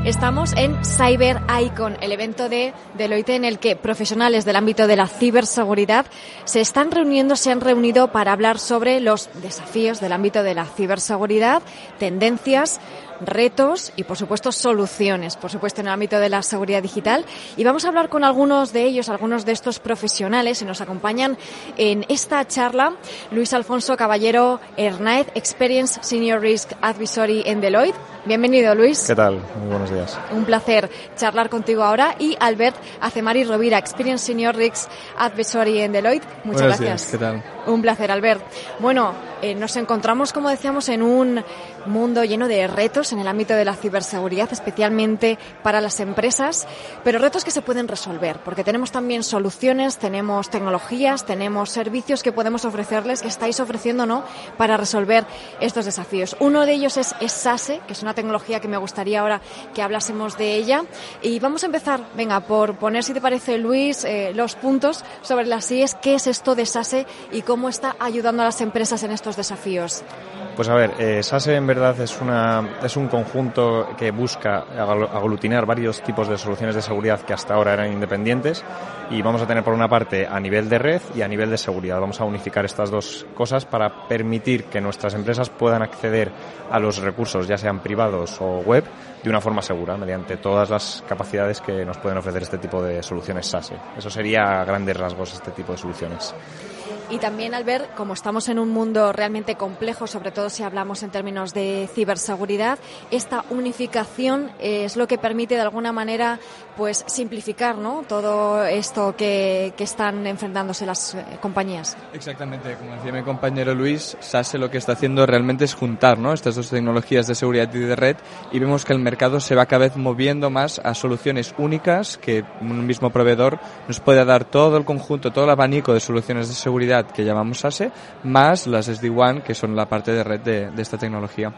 Estamos en Cyber Icon, el evento de Deloitte en el que profesionales del ámbito de la ciberseguridad se están reuniendo, se han reunido para hablar sobre los desafíos del ámbito de la ciberseguridad, tendencias, retos y, por supuesto, soluciones, por supuesto, en el ámbito de la seguridad digital. Y vamos a hablar con algunos de ellos, algunos de estos profesionales, y nos acompañan en esta charla Luis Alfonso Caballero Hernáez, Experience Senior Risk Advisory en Deloitte. Bienvenido, Luis. ¿Qué tal? Muy buenos días. Un placer charlar contigo ahora. Y Albert Acemari Rovira, Experience Senior Risk Advisory en Deloitte. Muchas buenos gracias. Días. ¿Qué tal? Un placer, Albert. Bueno, eh, nos encontramos, como decíamos, en un mundo lleno de retos en el ámbito de la ciberseguridad, especialmente para las empresas, pero retos que se pueden resolver, porque tenemos también soluciones, tenemos tecnologías, tenemos servicios que podemos ofrecerles, que estáis ofreciendo, ¿no?, para resolver estos desafíos. Uno de ellos es, SASE, que es una tecnología que me gustaría ahora que hablásemos de ella. Y vamos a empezar, venga, por poner, si te parece, Luis, eh, los puntos sobre las IES, qué es esto de SASE y cómo está ayudando a las empresas en estos desafíos. Pues a ver, eh, SASE en verdad es, una, es un conjunto que busca aglutinar varios tipos de soluciones de seguridad que hasta ahora eran independientes y vamos a tener por una parte a nivel de red y a nivel de seguridad. Vamos a unificar estas dos cosas para permitir que nuestras empresas puedan acceder a los recursos, ya sean privados o web, de una forma segura, mediante todas las capacidades que nos pueden ofrecer este tipo de soluciones SASE. Eso sería a grandes rasgos este tipo de soluciones. Y también al ver, como estamos en un mundo realmente complejo, sobre todo si hablamos en términos de ciberseguridad, esta unificación es lo que permite de alguna manera pues simplificar ¿no? todo esto que, que están enfrentándose las eh, compañías. Exactamente, como decía mi compañero Luis, SASE lo que está haciendo realmente es juntar ¿no? estas dos tecnologías de seguridad y de red y vemos que el mercado se va cada vez moviendo más a soluciones únicas que un mismo proveedor nos puede dar todo el conjunto, todo el abanico de soluciones de seguridad que llamamos SASE, más las SD-WAN, que son la parte de red de, de esta tecnología.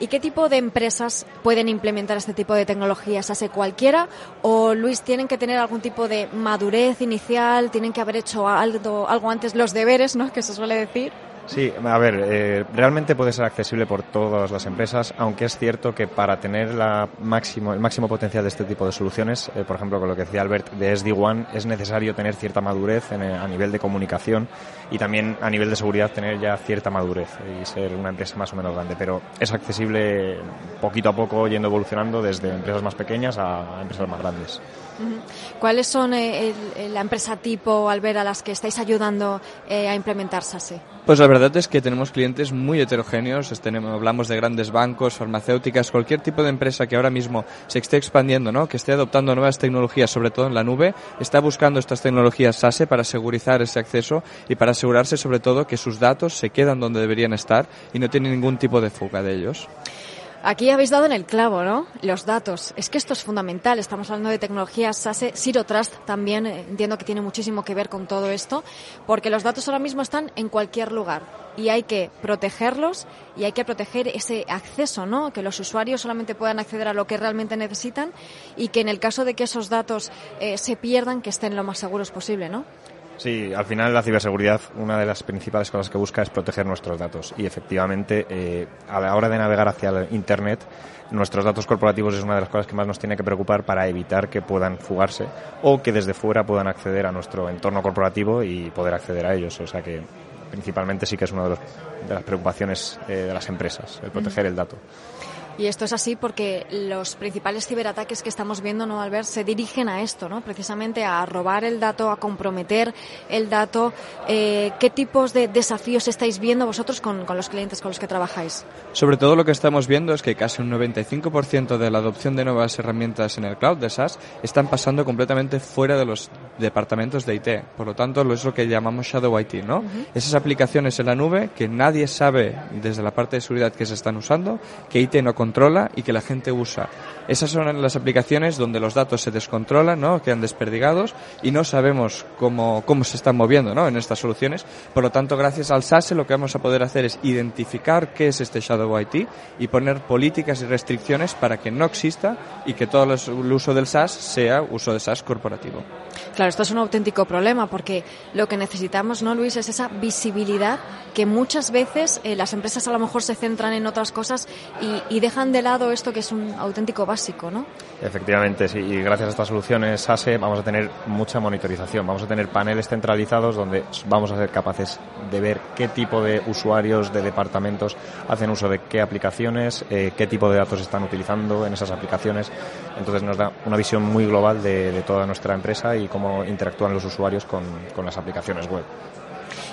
¿Y qué tipo de empresas pueden implementar este tipo de tecnologías? ¿Hace cualquiera? ¿O, Luis, tienen que tener algún tipo de madurez inicial? ¿Tienen que haber hecho algo, algo antes los deberes, ¿no? que se suele decir? Sí, a ver, eh, realmente puede ser accesible por todas las empresas, aunque es cierto que para tener la máximo, el máximo potencial de este tipo de soluciones, eh, por ejemplo, con lo que decía Albert de SD-WAN, es necesario tener cierta madurez en, a nivel de comunicación y también a nivel de seguridad tener ya cierta madurez y ser una empresa más o menos grande. Pero es accesible poquito a poco, yendo evolucionando desde empresas más pequeñas a empresas más grandes. ¿Cuáles son eh, la empresa tipo, Albert, a las que estáis ayudando eh, a implementar SASE? Pues la verdad es que tenemos clientes muy heterogéneos. Tenemos, hablamos de grandes bancos, farmacéuticas, cualquier tipo de empresa que ahora mismo se esté expandiendo, ¿no? que esté adoptando nuevas tecnologías, sobre todo en la nube, está buscando estas tecnologías SASE para asegurizar ese acceso y para asegurarse sobre todo que sus datos se quedan donde deberían estar y no tienen ningún tipo de fuga de ellos. Aquí habéis dado en el clavo, ¿no? Los datos. Es que esto es fundamental. Estamos hablando de tecnologías SASE. Zero Trust también eh, entiendo que tiene muchísimo que ver con todo esto, porque los datos ahora mismo están en cualquier lugar y hay que protegerlos y hay que proteger ese acceso, ¿no? Que los usuarios solamente puedan acceder a lo que realmente necesitan y que en el caso de que esos datos eh, se pierdan, que estén lo más seguros posible, ¿no? Sí, al final la ciberseguridad, una de las principales cosas que busca es proteger nuestros datos. Y efectivamente, eh, a la hora de navegar hacia el Internet, nuestros datos corporativos es una de las cosas que más nos tiene que preocupar para evitar que puedan fugarse o que desde fuera puedan acceder a nuestro entorno corporativo y poder acceder a ellos. O sea que principalmente sí que es una de, los, de las preocupaciones eh, de las empresas, el proteger el dato. Y esto es así porque los principales ciberataques que estamos viendo, ¿no, Albert? Se dirigen a esto, ¿no? Precisamente a robar el dato, a comprometer el dato. Eh, ¿Qué tipos de desafíos estáis viendo vosotros con, con, los clientes con los que trabajáis? Sobre todo lo que estamos viendo es que casi un 95% de la adopción de nuevas herramientas en el cloud de SaaS están pasando completamente fuera de los departamentos de IT. Por lo tanto, lo es lo que llamamos Shadow IT, ¿no? Uh -huh. Esas aplicaciones en la nube que nadie sabe desde la parte de seguridad que se están usando, que IT no controla y que la gente usa. Esas son las aplicaciones donde los datos se descontrolan, ¿no? quedan desperdigados y no sabemos cómo, cómo se están moviendo ¿no? en estas soluciones. Por lo tanto, gracias al SASE lo que vamos a poder hacer es identificar qué es este Shadow IT y poner políticas y restricciones para que no exista y que todo el uso del SaaS sea uso de SaaS corporativo. Claro, esto es un auténtico problema porque lo que necesitamos, ¿no, Luis? Es esa visibilidad que muchas veces eh, las empresas a lo mejor se centran en otras cosas y, y, dejan de lado esto que es un auténtico básico, ¿no? Efectivamente, sí. Y gracias a estas soluciones SASE vamos a tener mucha monitorización. Vamos a tener paneles centralizados donde vamos a ser capaces de ver qué tipo de usuarios de departamentos hacen uso de qué aplicaciones, eh, qué tipo de datos están utilizando en esas aplicaciones. Entonces nos da una visión muy global de, de toda nuestra empresa y cómo interactúan los usuarios con, con las aplicaciones web.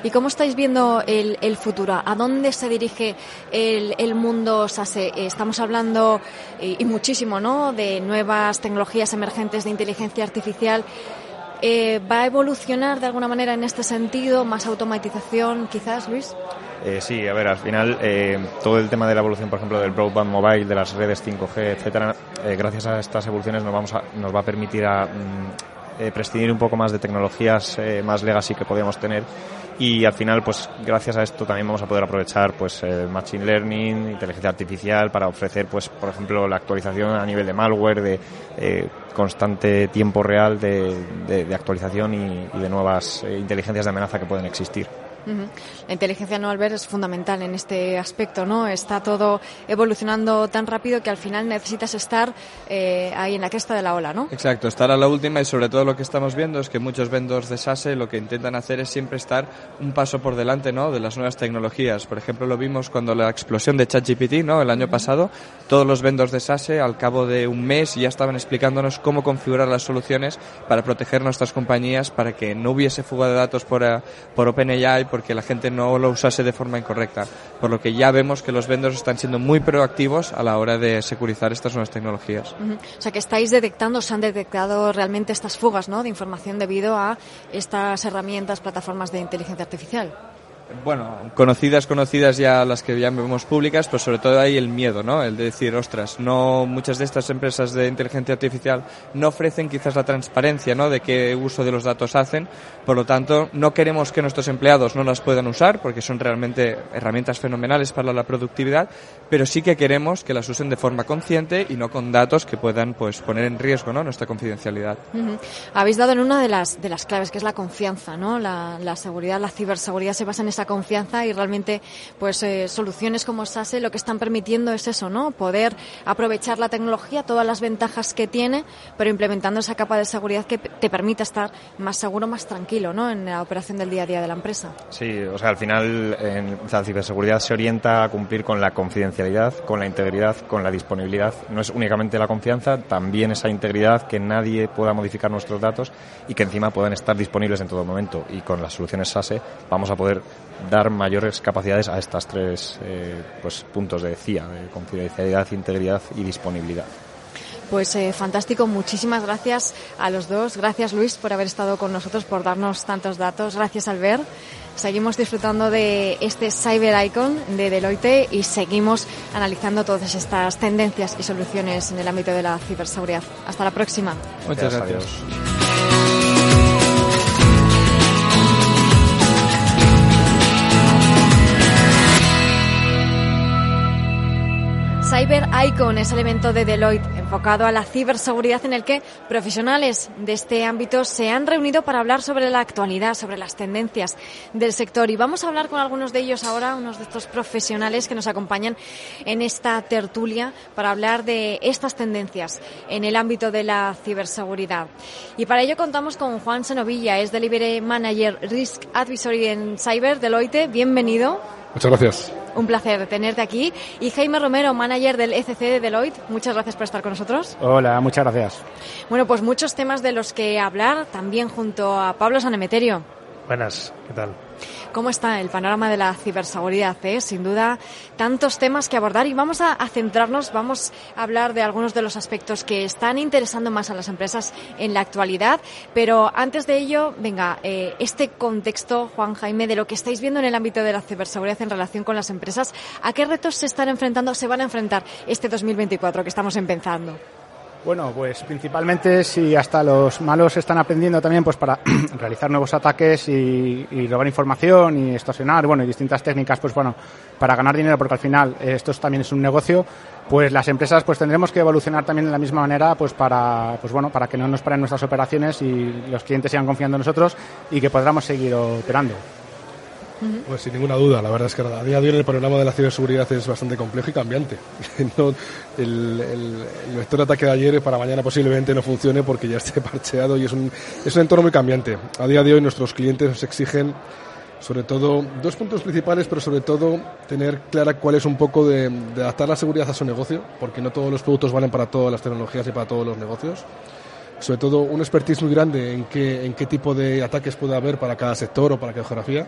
¿Y cómo estáis viendo el, el futuro? ¿A dónde se dirige el, el mundo SASE? Estamos hablando, y, y, muchísimo, ¿no?, de nuevas tecnologías emergentes de inteligencia artificial. Eh, ¿Va a evolucionar de alguna manera en este sentido? ¿Más automatización, quizás, Luis? Eh, sí, a ver, al final eh, todo el tema de la evolución, por ejemplo, del broadband mobile, de las redes 5G, etcétera, eh, gracias a estas evoluciones nos vamos a, nos va a permitir a mm, eh, prescindir un poco más de tecnologías eh, más legacy que podíamos tener y al final pues gracias a esto también vamos a poder aprovechar pues eh, machine learning inteligencia artificial para ofrecer pues por ejemplo la actualización a nivel de malware de eh, constante tiempo real de, de, actualización y, y, de nuevas eh, inteligencias de amenaza que pueden existir La inteligencia no al ver es fundamental en este aspecto, ¿no? Está todo evolucionando tan rápido que al final necesitas estar eh, ahí en la cresta de la ola, ¿no? Exacto, estar a la última y sobre todo lo que estamos viendo es que muchos vendors de SASE lo que intentan hacer es siempre estar un paso por delante, ¿no? De las nuevas tecnologías. Por ejemplo, lo vimos cuando la explosión de ChatGPT, ¿no? El año pasado, todos los vendors de SASE al cabo de un mes ya estaban explicándonos cómo configurar las soluciones para proteger nuestras compañías para que no hubiese fuga de datos por, eh, por OpenAI porque la gente no lo usase de forma incorrecta. Por lo que ya vemos que los vendors están siendo muy proactivos a la hora de securizar estas nuevas tecnologías. O sea, que estáis detectando, se han detectado realmente estas fugas ¿no? de información debido a estas herramientas, plataformas de inteligencia artificial. Bueno, conocidas, conocidas ya las que ya vemos públicas, pero sobre todo hay el miedo, ¿no? El de decir, ostras, no, muchas de estas empresas de inteligencia artificial no ofrecen quizás la transparencia, ¿no? De qué uso de los datos hacen. Por lo tanto, no queremos que nuestros empleados no las puedan usar, porque son realmente herramientas fenomenales para la productividad, pero sí que queremos que las usen de forma consciente y no con datos que puedan, pues, poner en riesgo, ¿no? Nuestra confidencialidad. Habéis dado en una de las, de las claves, que es la confianza, ¿no? La, la seguridad, la ciberseguridad se basa en esa confianza y realmente pues eh, soluciones como SASE lo que están permitiendo es eso, ¿no? Poder aprovechar la tecnología, todas las ventajas que tiene, pero implementando esa capa de seguridad que te permite estar más seguro, más tranquilo, ¿no? En la operación del día a día de la empresa. Sí, o sea, al final en la ciberseguridad se orienta a cumplir con la confidencialidad, con la integridad, con la disponibilidad. No es únicamente la confianza, también esa integridad que nadie pueda modificar nuestros datos y que encima puedan estar disponibles en todo momento. Y con las soluciones SASE vamos a poder dar mayores capacidades a estas tres eh, pues, puntos de CIA, de confidencialidad, integridad y disponibilidad. Pues eh, fantástico, muchísimas gracias a los dos. Gracias Luis por haber estado con nosotros, por darnos tantos datos. Gracias Albert. Seguimos disfrutando de este Cyber Icon de Deloitte y seguimos analizando todas estas tendencias y soluciones en el ámbito de la ciberseguridad. Hasta la próxima. Muchas gracias. Cyber Icon es el evento de Deloitte enfocado a la ciberseguridad en el que profesionales de este ámbito se han reunido para hablar sobre la actualidad, sobre las tendencias del sector. Y vamos a hablar con algunos de ellos ahora, unos de estos profesionales que nos acompañan en esta tertulia para hablar de estas tendencias en el ámbito de la ciberseguridad. Y para ello contamos con Juan Senovilla, es Delivery Manager Risk Advisory en Cyber Deloitte. Bienvenido. Muchas gracias. Un placer tenerte aquí. Y Jaime Romero, manager del ECC de Deloitte, muchas gracias por estar con nosotros. Hola, muchas gracias. Bueno, pues muchos temas de los que hablar, también junto a Pablo Sanemeterio. Buenas, ¿qué tal? ¿Cómo está el panorama de la ciberseguridad? Eh? Sin duda, tantos temas que abordar y vamos a, centrarnos, vamos a hablar de algunos de los aspectos que están interesando más a las empresas en la actualidad. Pero antes de ello, venga, eh, este contexto, Juan Jaime, de lo que estáis viendo en el ámbito de la ciberseguridad en relación con las empresas, ¿a qué retos se están enfrentando, se van a enfrentar este 2024 que estamos empezando? Bueno, pues principalmente si hasta los malos están aprendiendo también pues para *clears throat* realizar nuevos ataques y, robar información y extorsionar, bueno, y distintas técnicas, pues bueno, para ganar dinero, porque al final esto también es un negocio, pues las empresas pues tendremos que evolucionar también de la misma manera pues para pues bueno para que no nos paren nuestras operaciones y los clientes sigan confiando en nosotros y que podamos seguir operando. Pues sin ninguna duda, la verdad es que a día de hoy el panorama de la ciberseguridad es bastante complejo y cambiante. *laughs* no, el, el, el, vector de ataque de ayer para mañana posiblemente no funcione porque ya esté *laughs* parcheado y es un, es un entorno muy cambiante. A día de hoy nuestros clientes nos exigen sobre todo dos puntos principales, pero sobre todo tener clara cuál es un poco de, de adaptar la seguridad a su negocio, porque no todos los productos valen para todas las tecnologías y para todos los negocios sobre todo un expertise muy grande en qué, en qué tipo de ataques puede haber para cada sector o para cada geografía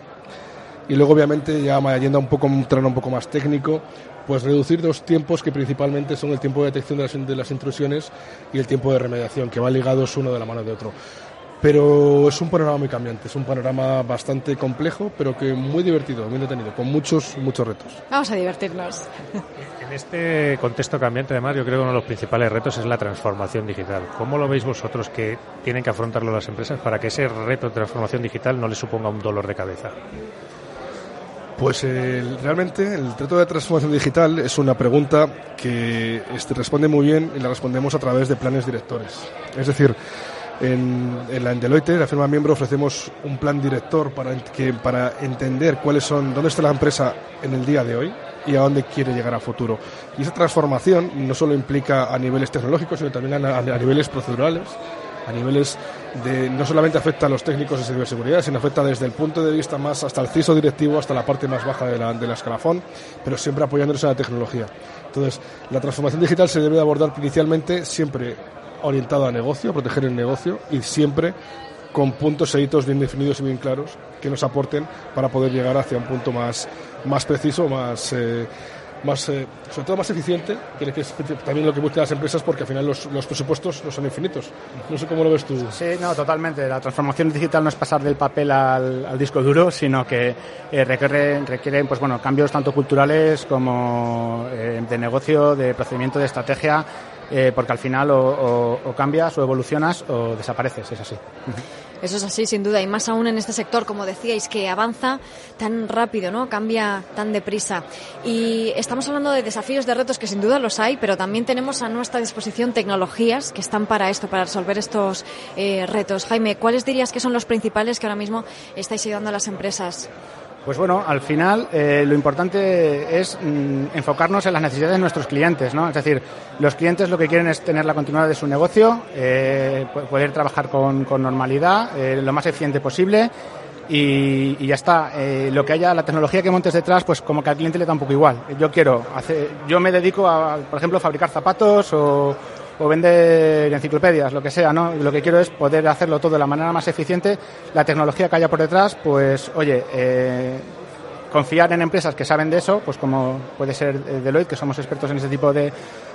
y luego obviamente ya yendo a un poco un terreno un poco más técnico pues reducir dos tiempos que principalmente son el tiempo de detección de las, de las intrusiones y el tiempo de remediación que van ligados uno de la mano de otro pero es un panorama muy cambiante, es un panorama bastante complejo, pero que muy divertido, muy entretenido, con muchos, muchos retos. Vamos a divertirnos. *laughs* En este contexto cambiante, además, yo creo que uno de los principales retos es la transformación digital. ¿Cómo lo veis vosotros que tienen que afrontarlo las empresas para que ese reto de transformación digital no les suponga un dolor de cabeza? Pues eh, realmente el reto de transformación digital es una pregunta que este, responde muy bien y la respondemos a través de planes directores. Es decir, En, en la en Deloitte, la firma miembro, ofrecemos un plan director para, que, para entender cuáles son, dónde está la empresa en el día de hoy y a dónde quiere llegar a futuro. Y esa transformación no solo implica a niveles tecnológicos, sino también a, a niveles procedurales, a niveles de no solamente afecta a los técnicos de ciberseguridad, sino afecta desde el punto de vista más hasta el CISO directivo, hasta la parte más baja de la, de la escalafón, pero siempre apoyándose a la tecnología. Entonces, la transformación digital se debe de abordar inicialmente siempre orientado a negocio, a proteger el negocio y siempre con puntos e hitos bien definidos y bien claros que nos aporten para poder llegar hacia un punto más, más preciso, más, eh, más eh, sobre todo más eficiente, que es también lo que buscan las empresas porque al final los, los, presupuestos no son infinitos. No sé cómo lo ves tú. Sí, no, totalmente. La transformación digital no es pasar del papel al, al disco duro, sino que eh, requiere, requieren pues, bueno, cambios tanto culturales como eh, de negocio, de procedimiento, de estrategia, eh, porque al final o, o, o, cambias o evolucionas o desapareces, es así. Eso es así, sin duda, y más aún en este sector, como decíais, que avanza tan rápido, ¿no? Cambia tan deprisa. Y estamos hablando de desafíos, de retos que sin duda los hay, pero también tenemos a nuestra disposición tecnologías que están para esto, para resolver estos eh, retos. Jaime, ¿cuáles dirías que son los principales que ahora mismo estáis ayudando a las empresas? Pues bueno, al final eh, lo importante es mm, enfocarnos en las necesidades de nuestros clientes, ¿no? Es decir, los clientes lo que quieren es tener la continuidad de su negocio, eh, poder trabajar con, normalidad, eh, lo más eficiente posible y, y ya está. Eh, lo que haya, la tecnología que montes detrás, pues como que al cliente le da un poco igual. Yo quiero, hacer, yo me dedico a, por ejemplo, fabricar zapatos o o vender enciclopedias, lo que sea, ¿no? Lo que quiero es poder hacerlo todo de la manera más eficiente. La tecnología que haya por detrás, pues, oye, eh, confiar en empresas que saben de eso, pues como puede ser Deloitte, que somos expertos en ese tipo de,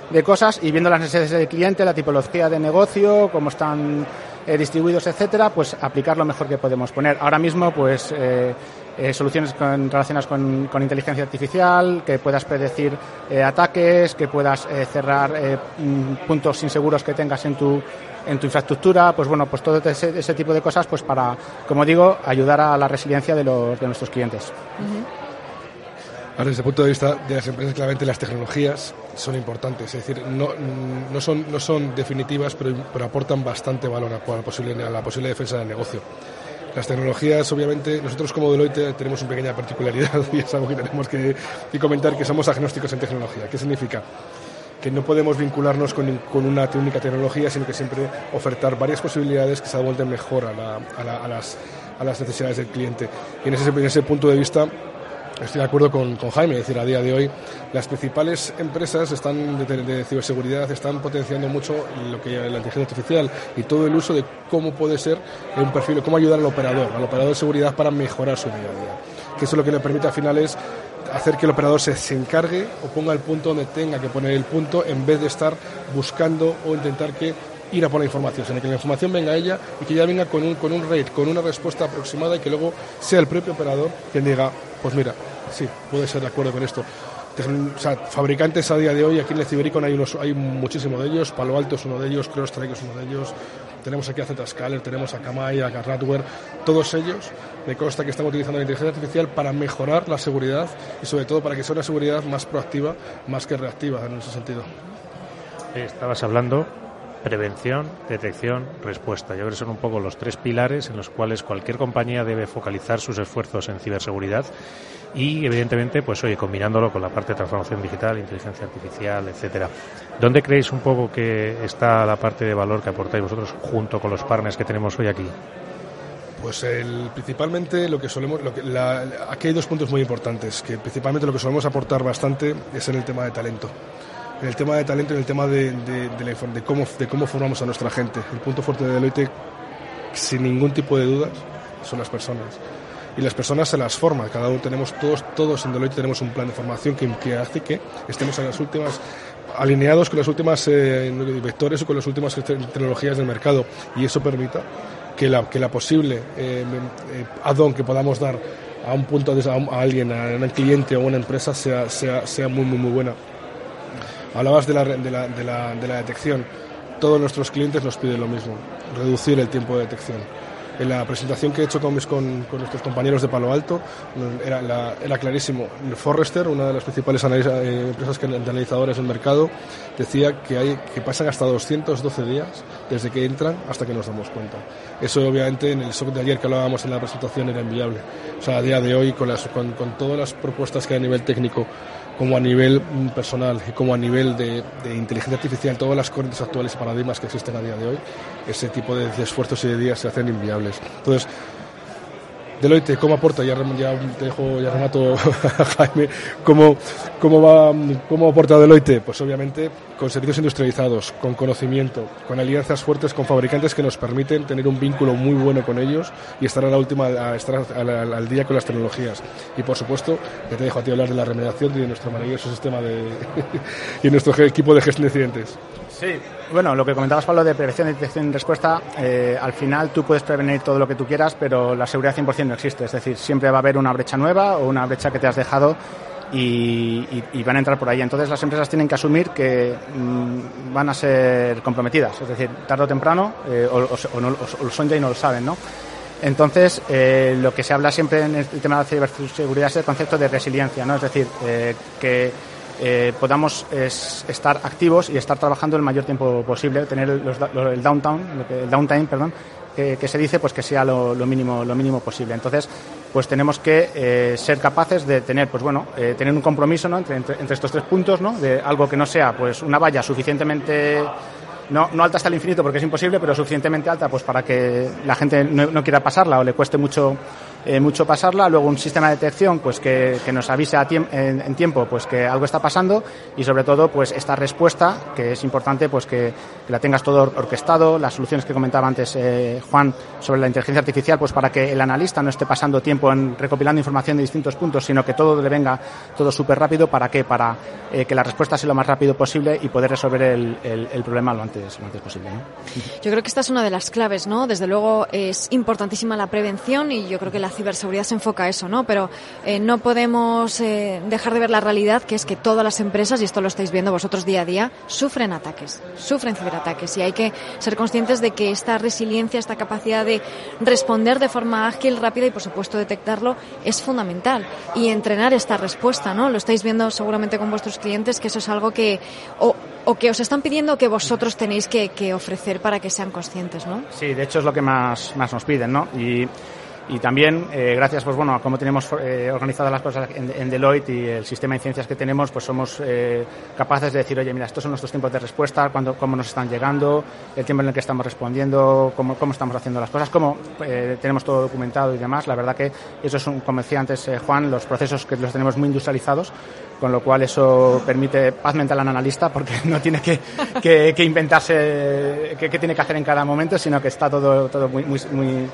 de cosas, y viendo las necesidades del cliente, la tipología de negocio, cómo están eh, distribuidos, etcétera, pues aplicar lo mejor que podemos poner. Ahora mismo, pues, eh, eh, soluciones con, relacionadas con, con, inteligencia artificial, que puedas predecir eh, ataques, que puedas eh, cerrar puntos inseguros que tengas en tu, en tu infraestructura, pues bueno, pues todo ese, ese, tipo de cosas, pues para, como digo, ayudar a la resiliencia de, los, de nuestros clientes. Uh -huh. Ahora, desde el punto de vista de las empresas, claramente las tecnologías son importantes, es decir, no, no, son, no son definitivas, pero, pero aportan bastante valor a, a, la posible, a la posible defensa del negocio. Las tecnologías, obviamente, nosotros como Deloitte tenemos una pequeña particularidad *laughs* y es algo que tenemos que, comentar, que somos agnósticos en tecnología. ¿Qué significa? que no podemos vincularnos con, con, una única tecnología, sino que siempre ofertar varias posibilidades que se adapten mejor a, la, a, la, a, las, a las necesidades del cliente. Y en ese, en ese punto de vista, Estoy de acuerdo con, con, Jaime, es decir, a día de hoy las principales empresas están de, ciberseguridad están potenciando mucho lo que la inteligencia artificial y todo el uso de cómo puede ser un perfil, cómo ayudar al operador, al operador de seguridad para mejorar su día a día. Que eso lo que le permite al final es hacer que el operador se, se encargue o ponga el punto donde tenga que poner el punto en vez de estar buscando o intentar que ir a por la información, sino que la información venga a ella y que ya venga con un, con un rate, con una respuesta aproximada y que luego sea el propio operador quien diga, pues mira, sí, puede ser de acuerdo con esto. O sea, fabricantes a día de hoy, aquí en el Cibericon hay, unos, hay muchísimos de ellos, Palo Alto es uno de ellos, CrowdStrike es uno de ellos, tenemos aquí a Zscaler, tenemos a Kamai, a Radware, todos ellos me consta que están utilizando la inteligencia artificial para mejorar la seguridad y sobre todo para que sea una seguridad más proactiva, más que reactiva en ese sentido. Estabas hablando prevención, detección, respuesta. Yo creo que son un poco los tres pilares en los cuales cualquier compañía debe focalizar sus esfuerzos en ciberseguridad y, evidentemente, pues oye, combinándolo con la parte de transformación digital, inteligencia artificial, etcétera. ¿Dónde creéis un poco que está la parte de valor que aportáis vosotros junto con los partners que tenemos hoy aquí? Pues el, principalmente lo que solemos, lo que, la, aquí hay dos puntos muy importantes, que principalmente lo que solemos aportar bastante es en el tema de talento en el tema de talento y en el tema de, de, de, la, de, cómo, de cómo formamos a nuestra gente. El punto fuerte de Deloitte, sin ningún tipo de dudas, son las personas. Y las personas se las forman. Cada uno tenemos, todos, todos en Deloitte tenemos un plan de formación que, que hace que estemos en las últimas alineados con las últimas eh, vectores o con las últimas tecnologías del mercado y eso permita que la, que la posible eh, eh, add-on que podamos dar a un punto de, a alguien, a un cliente o a una empresa sea, sea, sea muy, muy, muy buena. Hablabas de la, de, la, de, la, de la detección. Todos nuestros clientes nos piden lo mismo, reducir el tiempo de detección. En la presentación que he hecho con, con, con nuestros compañeros de Palo Alto era, la, era clarísimo. Forrester, una de las principales eh, empresas que, de analizadores del mercado, decía que, hay, que pasan hasta 212 días desde que entran hasta que nos damos cuenta. Eso obviamente en el SOC de ayer que hablábamos en la presentación era inviable. O sea, a día de hoy con, las, con, con todas las propuestas que hay a nivel técnico como a nivel mm, personal y como a nivel de, de, inteligencia artificial, todas las corrientes actuales y paradigmas que existen a día de hoy, ese tipo de, de esfuerzos y de días se hacen inviables. Entonces, Deloitte, ¿cómo aporta? Ya, ya te dejo, ya remato *laughs* Jaime, ¿cómo, cómo, va, ¿cómo aporta Deloitte? Pues obviamente con servicios industrializados, con conocimiento, con alianzas fuertes con fabricantes que nos permiten tener un vínculo muy bueno con ellos y estar a la última, a estar al, día con las tecnologías. Y por supuesto, ya te dejo a ti hablar de la remediación y de nuestro maravilloso sistema de *laughs* y nuestro equipo de gestión de incidentes. Sí, bueno, lo que comentabas, Pablo, de prevención, detección y respuesta, eh, al final tú puedes prevenir todo lo que tú quieras, pero la seguridad 100% no existe. Es decir, siempre va a haber una brecha nueva o una brecha que te has dejado y, van a entrar por ahí. Entonces las empresas tienen que asumir que mmm, van a ser comprometidas. Es decir, tarde o temprano, eh, o, o, o, no, o, lo son ya y no lo saben, ¿no? Entonces, eh, lo que se habla siempre en el tema de la ciberseguridad es el concepto de resiliencia, ¿no? Es decir, eh, que eh, podamos es, estar activos y estar trabajando el mayor tiempo posible, tener los, el downtown, el downtime, perdón, que, se dice, pues que sea lo, mínimo, lo mínimo posible. Entonces, pues tenemos que eh, ser capaces de tener, pues bueno, eh, tener un compromiso, ¿no? Entre, estos tres puntos, ¿no? De algo que no sea, pues una valla suficientemente no, no alta hasta el infinito porque es imposible, pero suficientemente alta pues para que la gente no quiera pasarla o le cueste mucho eh, mucho pasarla, luego un sistema de detección pues que, que nos avise a tiemp en, en, tiempo pues que algo está pasando y sobre todo pues esta respuesta que es importante pues que, que la tengas todo orquestado, las soluciones que comentaba antes eh, Juan sobre la inteligencia artificial pues para que el analista no esté pasando tiempo en recopilando información de distintos puntos, sino que todo le venga todo súper rápido, ¿para qué? Para eh, que la respuesta sea lo más rápido posible y poder resolver el, el, el problema lo antes, lo antes posible. ¿no? Yo creo que esta es una de las claves, ¿no? Desde luego es importantísima la prevención y yo creo que la ciberseguridad se enfoca a eso, ¿no? Pero eh, no podemos eh, dejar de ver la realidad, que es que todas las empresas, y esto lo estáis viendo vosotros día a día, sufren ataques, sufren ciberataques. Y hay que ser conscientes de que esta resiliencia, esta capacidad de responder de forma ágil, rápida y, por supuesto, detectarlo, es fundamental. Y entrenar esta respuesta, ¿no? Lo estáis viendo seguramente con vuestros clientes, que eso es algo que o, o que os están pidiendo que vosotros tenéis que, que ofrecer para que sean conscientes, ¿no? Sí, de hecho es lo que más, más nos piden, ¿no? Y y también eh, gracias pues bueno a cómo tenemos eh, organizadas las cosas en, en, Deloitte y el sistema de ciencias que tenemos pues somos eh, capaces de decir oye mira estos son nuestros tiempos de respuesta cuando, cómo nos están llegando el tiempo en el que estamos respondiendo cómo, cómo estamos haciendo las cosas cómo eh, tenemos todo documentado y demás la verdad que eso es un, como decía antes eh, Juan los procesos que los tenemos muy industrializados con lo cual eso permite paz mental al analista porque *laughs* no tiene que, que, que inventarse qué tiene que hacer en cada momento sino que está todo, todo muy, muy, muy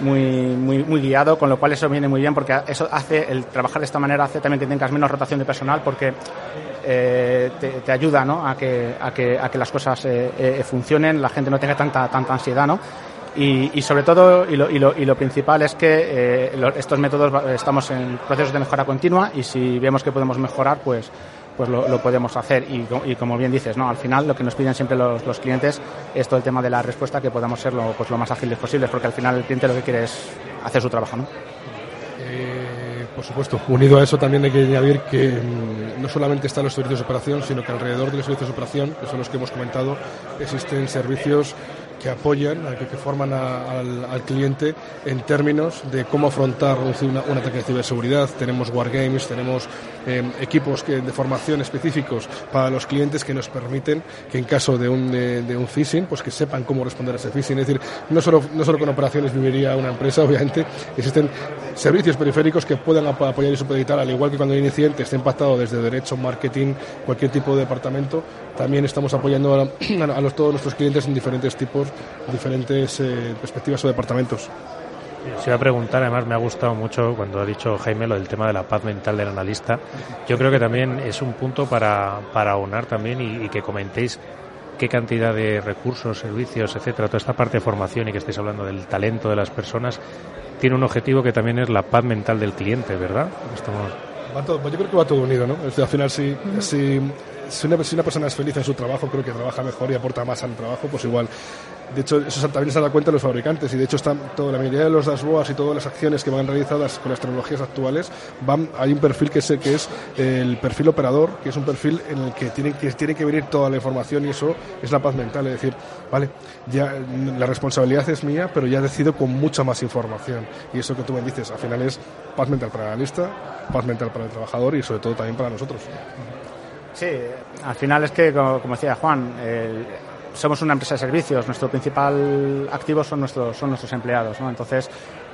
muy, muy, muy guiado, con lo cual eso viene muy bien porque eso hace, el trabajar de esta manera hace también que tengas menos rotación de personal porque eh, te, ayuda ¿no? a, que, a, que, a que las cosas eh, eh, funcionen, la gente no tenga tanta, tanta ansiedad, ¿no? Y, y, sobre todo, y lo, y, lo, y lo, principal es que eh, lo, estos métodos estamos en procesos de mejora continua y si vemos que podemos mejorar, pues, pues lo, podemos hacer. Y, como bien dices, ¿no? al final lo que nos piden siempre los, los, clientes es todo el tema de la respuesta, que podamos ser lo, pues, lo más ágiles posibles, porque al final el cliente lo que quiere es hacer su trabajo. ¿no? Eh, por supuesto, unido a eso también hay que añadir que mmm, no solamente están los servicios de operación, sino que alrededor de los servicios de operación, que son los que hemos comentado, existen servicios que apoyan, que, forman a, al, al, cliente en términos de cómo afrontar un, ataque de ciberseguridad. Tenemos wargames, tenemos eh, equipos de formación específicos para los clientes que nos permiten que en caso de un, de, un phishing, pues que sepan cómo responder a ese phishing. Es decir, no solo, no solo con operaciones viviría una empresa, *laughs* obviamente, existen servicios periféricos que puedan apoyar y supeditar, al igual que cuando hay un incidente está impactado desde derecho, marketing, cualquier tipo de departamento, también estamos apoyando a, *clears throat* a, los, todos nuestros clientes en diferentes tipos, diferentes eh, perspectivas o departamentos. Se iba a preguntar, además me ha gustado mucho cuando ha dicho Jaime lo del tema de la paz mental del analista. Yo creo que también es un punto para, para aunar también y, y que comentéis qué cantidad de recursos, servicios, etcétera, toda esta parte de formación y que estáis hablando del talento de las personas, tiene un objetivo que también es la paz mental del cliente, ¿verdad? Estamos... Va todo, yo creo que va todo unido, ¿no? Al final, si, si si una, si una persona es feliz en su trabajo, creo que trabaja mejor y aporta más al trabajo, pues igual de hecho, eso también se da cuenta los fabricantes y de hecho están toda la mayoría de los dashboards y todas las acciones que van realizadas con las tecnologías actuales van hay un perfil que es que es el perfil operador, que es un perfil en el que tiene que tiene que venir toda la información y eso es la paz mental, es decir, vale, ya la responsabilidad es mía, pero ya decido con mucha más información y eso que tú me dices, al final es paz mental para la lista, paz mental para el trabajador y sobre todo también para nosotros. Sí, al final es que, como, decía Juan, el, somos una empresa de servicios, nuestro principal activo son nuestros, son nuestros empleados, ¿no? Entonces,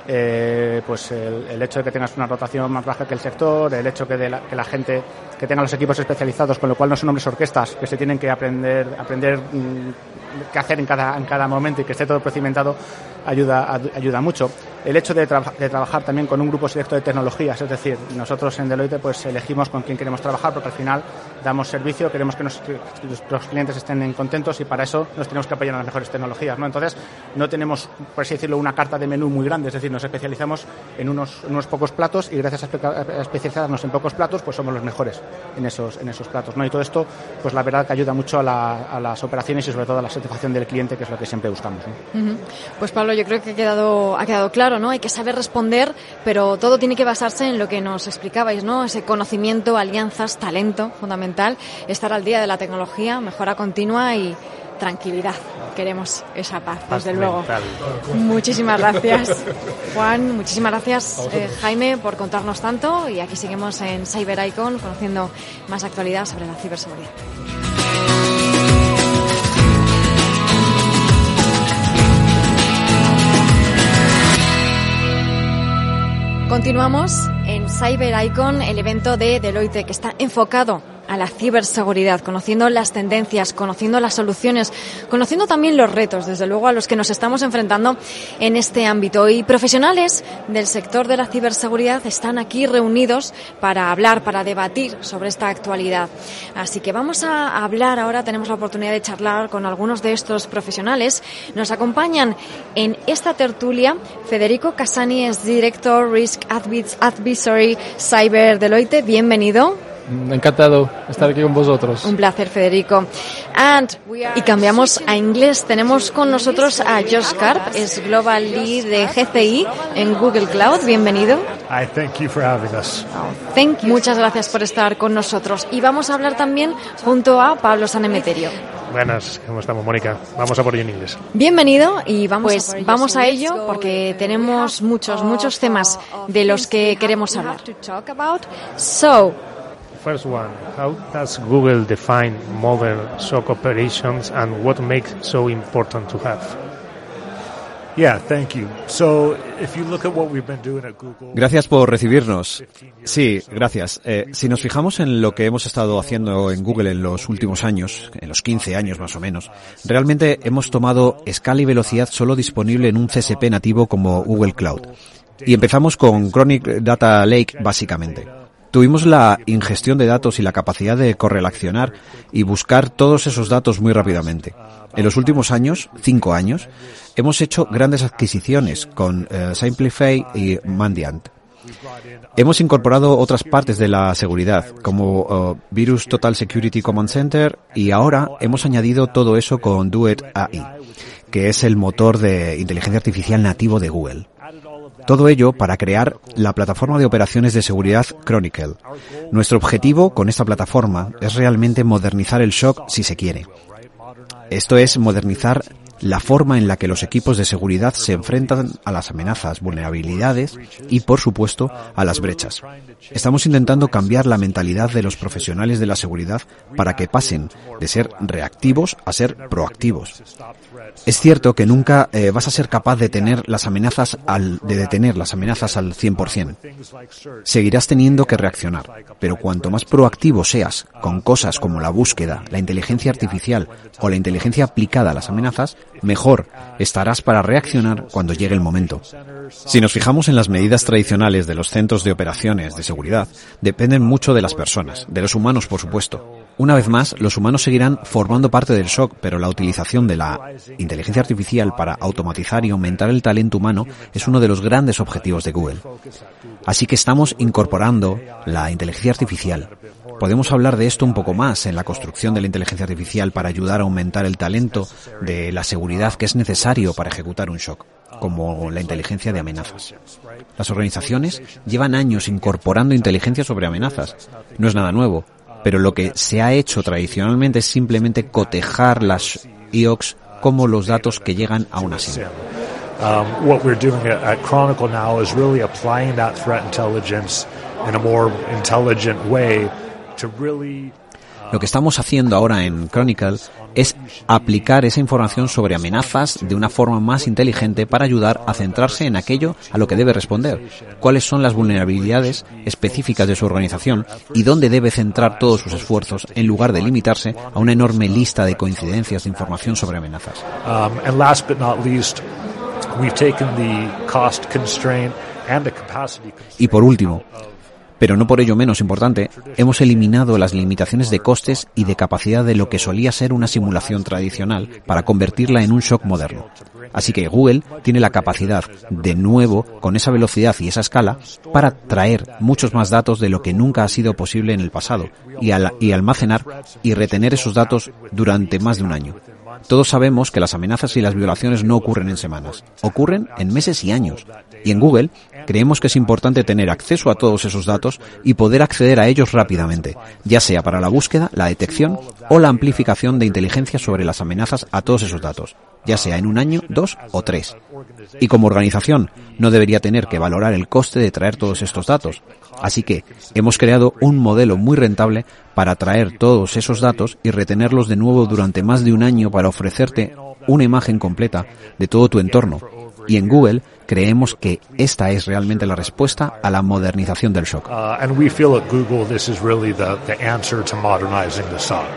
eh, pues el, hecho de que tengas una rotación más baja que el sector, el hecho que, de la, que la gente que tenga los equipos especializados, con lo cual no son hombres orquestas que se tienen que aprender, aprender mm, qué hacer en cada, en cada momento y que esté todo procedimentado, ayuda, ayuda mucho. El hecho de, de, trabajar también con un grupo selecto de tecnologías, es decir, nosotros en Deloitte pues elegimos con quién queremos trabajar porque al final damos servicio, queremos que, nuestros clientes estén contentos y para eso nos tenemos que apoyar en las mejores tecnologías. ¿no? Entonces, no tenemos, por así decirlo, una carta de menú muy grande, es decir, nos especializamos en unos, unos pocos platos y gracias a especializarnos en pocos platos, pues somos los mejores en esos, en esos platos. ¿no? Y todo esto, pues la verdad que ayuda mucho a, a las operaciones y sobre todo a la satisfacción del cliente, que es lo que siempre buscamos. Pues Pablo, yo creo que ha quedado, ha quedado claro, ¿no? Hay que saber responder, pero todo tiene que basarse en lo que nos explicabais, ¿no? Ese conocimiento, alianzas, talento fundamental, estar al día de la tecnología, mejora continua y tranquilidad. Queremos esa paz, desde luego. Muchísimas *laughs* gracias, Juan. Muchísimas gracias, eh, Jaime, por contarnos tanto. Y aquí seguimos en Cyber Icon conociendo más actualidad sobre la ciberseguridad. Continuamos en Cyber Icon, el evento de Deloitte que está enfocado a la ciberseguridad, conociendo las tendencias, conociendo las soluciones, conociendo también los retos, desde luego, a los que nos estamos enfrentando en este ámbito. Y profesionales del sector de la ciberseguridad están aquí reunidos para hablar, para debatir sobre esta actualidad. Así que vamos a hablar ahora, tenemos la oportunidad de charlar con algunos de estos profesionales. Nos acompañan en esta tertulia Federico Casani, es Director Risk Advisory Cyber Deloitte. Bienvenido. Encantado estar aquí con vosotros. Un placer, Federico. y cambiamos a inglés. Tenemos con nosotros a Josh Karp, es Global Lead de GCI en Google Cloud. Bienvenido. Hi, thank you for having us. thank you. Muchas gracias por estar con nosotros. Y vamos a hablar también junto a Pablo Sanemeterio. Buenas, ¿cómo estamos, Mónica? Vamos a por ello en inglés. Bienvenido y vamos, pues, a, vamos a ello porque tenemos muchos, muchos temas de los que queremos hablar. So, First one, how does Google define modern SOC operations and what makes so important to have? Gracias por recibirnos. Sí, gracias. Eh, si nos fijamos en lo que hemos estado haciendo en Google en los últimos años, en los 15 años más o menos, realmente hemos tomado escala y velocidad solo disponible en un CSP nativo como Google Cloud. Y empezamos con Chronic Data Lake básicamente. Tuvimos la ingestión de datos y la capacidad de correlacionar y buscar todos esos datos muy rápidamente. En los últimos años, cinco años, hemos hecho grandes adquisiciones con eh, Simplify y Mandiant. Hemos incorporado otras partes de la seguridad, como eh, Virus Total Security Command Center, y ahora hemos añadido todo eso con Duet AI, que es el motor de inteligencia artificial nativo de Google. Todo ello para crear la plataforma de operaciones de seguridad Chronicle. Nuestro objetivo con esta plataforma es realmente modernizar el SOC si se quiere. Esto es modernizar la forma en la que los equipos de seguridad se enfrentan a las amenazas, vulnerabilidades y, por supuesto, a las brechas. Estamos intentando cambiar la mentalidad de los profesionales de la seguridad para que pasen de ser reactivos a ser proactivos. Es cierto que nunca eh, vas a ser capaz de tener las amenazas al, de detener las amenazas al 100%. Seguirás teniendo que reaccionar, pero cuanto más proactivo seas con cosas como la búsqueda, la inteligencia artificial o la inteligencia aplicada a las amenazas, mejor estarás para reaccionar cuando llegue el momento. Si nos fijamos en las medidas tradicionales de los centros de operaciones de seguridad, dependen mucho de las personas, de los humanos por supuesto. Una vez más, los humanos seguirán formando parte del SOC, pero la utilización de la inteligencia artificial para automatizar y aumentar el talento humano es uno de los grandes objetivos de Google. Así que estamos incorporando la inteligencia artificial podemos hablar de esto un poco más en la construcción de la inteligencia artificial para ayudar a aumentar el talento de la seguridad que es necesario para ejecutar un shock, como la inteligencia de amenazas. Las organizaciones llevan años incorporando inteligencia sobre amenazas. No es nada nuevo, pero lo que se ha hecho tradicionalmente es simplemente cotejar las IOCs como los datos que llegan a una SIM. Lo que estamos haciendo ahora en Chronicle es aplicar esa información sobre amenazas de una forma más inteligente para ayudar a centrarse en aquello a lo que debe responder, cuáles son las vulnerabilidades específicas de su organización y dónde debe centrar todos sus esfuerzos en lugar de limitarse a una enorme lista de coincidencias de información sobre amenazas. Um, Y por último, pero no por ello menos importante, hemos eliminado las limitaciones de costes y de capacidad de lo que solía ser una simulación tradicional para convertirla en un shock moderno. Así que Google tiene la capacidad, de nuevo, con esa velocidad y esa escala, para traer muchos más datos de lo que nunca ha sido posible en el pasado y, al- y almacenar y retener esos datos durante más de un año. Todos sabemos que las amenazas y las violaciones no ocurren en semanas, ocurren en meses y años. Y en Google creemos que es importante tener acceso a todos esos datos y poder acceder a ellos rápidamente, ya sea para la búsqueda, la detección o la amplificación de inteligencia sobre las amenazas a todos esos datos, ya sea en un año, dos o tres. Y como organización no debería tener que valorar el coste de traer todos estos datos. Así que hemos creado un modelo muy rentable para traer todos esos datos y retenerlos de nuevo durante más de un año para ofrecerte una imagen completa de todo tu entorno. Y en Google creemos que esta es realmente la respuesta a la modernización del shock. Uh, and we feel at Google this is really the, the answer to modernizing the SOC.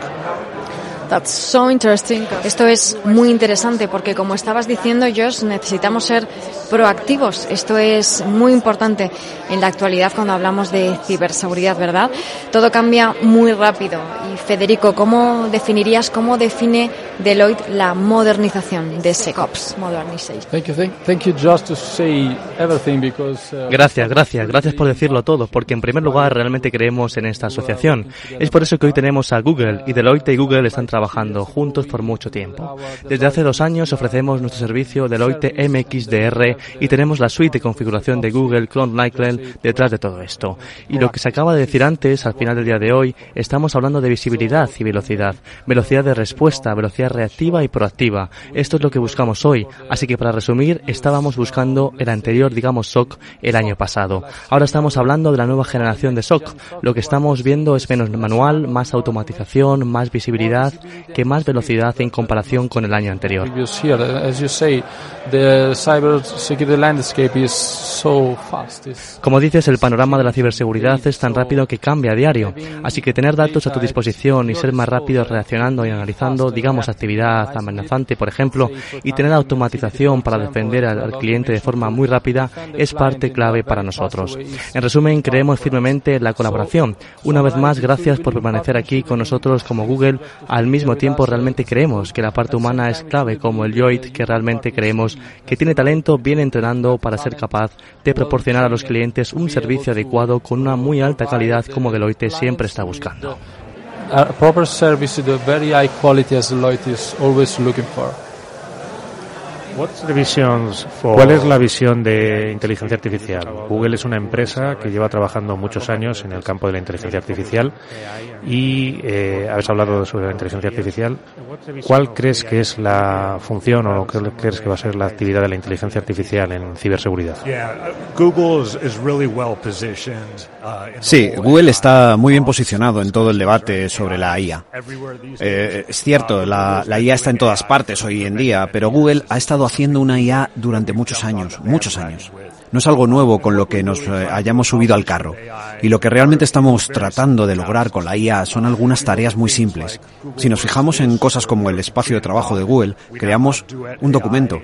That's so interesting. Esto es muy interesante porque, como estabas diciendo, Josh, necesitamos ser proactivos. Esto es muy importante en la actualidad cuando hablamos de ciberseguridad, ¿verdad? Todo cambia muy rápido. Y Federico, ¿cómo definirías, cómo define Deloitte la modernización de SecOps? Modernization. Thank you, thank, thank you just to say everything because... Gracias, gracias, gracias por decirlo todo, porque en primer lugar realmente creemos en esta asociación. Es por eso que hoy tenemos a Google y Deloitte y Google están trabajando juntos por mucho tiempo. Desde hace dos años ofrecemos nuestro servicio Deloitte MXDR y tenemos la suite de configuración de Google Clone Nyclen detrás de todo esto. Y lo que se acaba de decir antes, al final del día de hoy, estamos hablando de visibilidad y velocidad. Velocidad de respuesta, velocidad reactiva y proactiva. Esto es lo que buscamos hoy. Así que para resumir, estábamos buscando el anterior, digamos, SOC el año pasado. Ahora estamos hablando de la nueva generación de SOC. Lo que estamos viendo es menos manual, más automatización, más visibilidad, que más velocidad en comparación con el año anterior. Como dices, el panorama de la ciberseguridad es tan rápido que cambia a diario, así que tener datos a tu disposición y ser más rápido reaccionando y analizando, digamos, actividad amenazante, por ejemplo, y tener automatización para defender al, cliente de forma muy rápida es parte clave para nosotros. En resumen, creemos firmemente en la colaboración. Una vez más, gracias por permanecer aquí con nosotros como Google. Al mismo tiempo, realmente creemos que la parte humana es clave, como el Yoit, que realmente creemos que tiene talento, viene entrenando para ser capaz de proporcionar a los clientes un servicio adecuado con una muy alta calidad como Deloitte siempre está buscando. A proper service to the very high quality as Deloitte is always looking for. ¿Cuál es la visión de inteligencia artificial? Google es una empresa que lleva trabajando muchos años en el campo de la inteligencia artificial y eh, habéis hablado sobre la inteligencia artificial. ¿Cuál crees que es la función o qué crees que va a ser la actividad de la inteligencia artificial en ciberseguridad? Yeah, uh, Google is, is really well positioned. Uh, in the Sí, Google está muy bien posicionado en todo el debate sobre la IA. Eh, es cierto, la, la IA está en todas partes hoy en día, pero Google ha estado haciendo una IA durante muchos años, muchos años. No es algo nuevo con lo que nos eh, hayamos subido al carro. Y lo que realmente estamos tratando de lograr con la IA son algunas tareas muy simples. Si nos fijamos en cosas como el espacio de trabajo de Google, creamos un documento.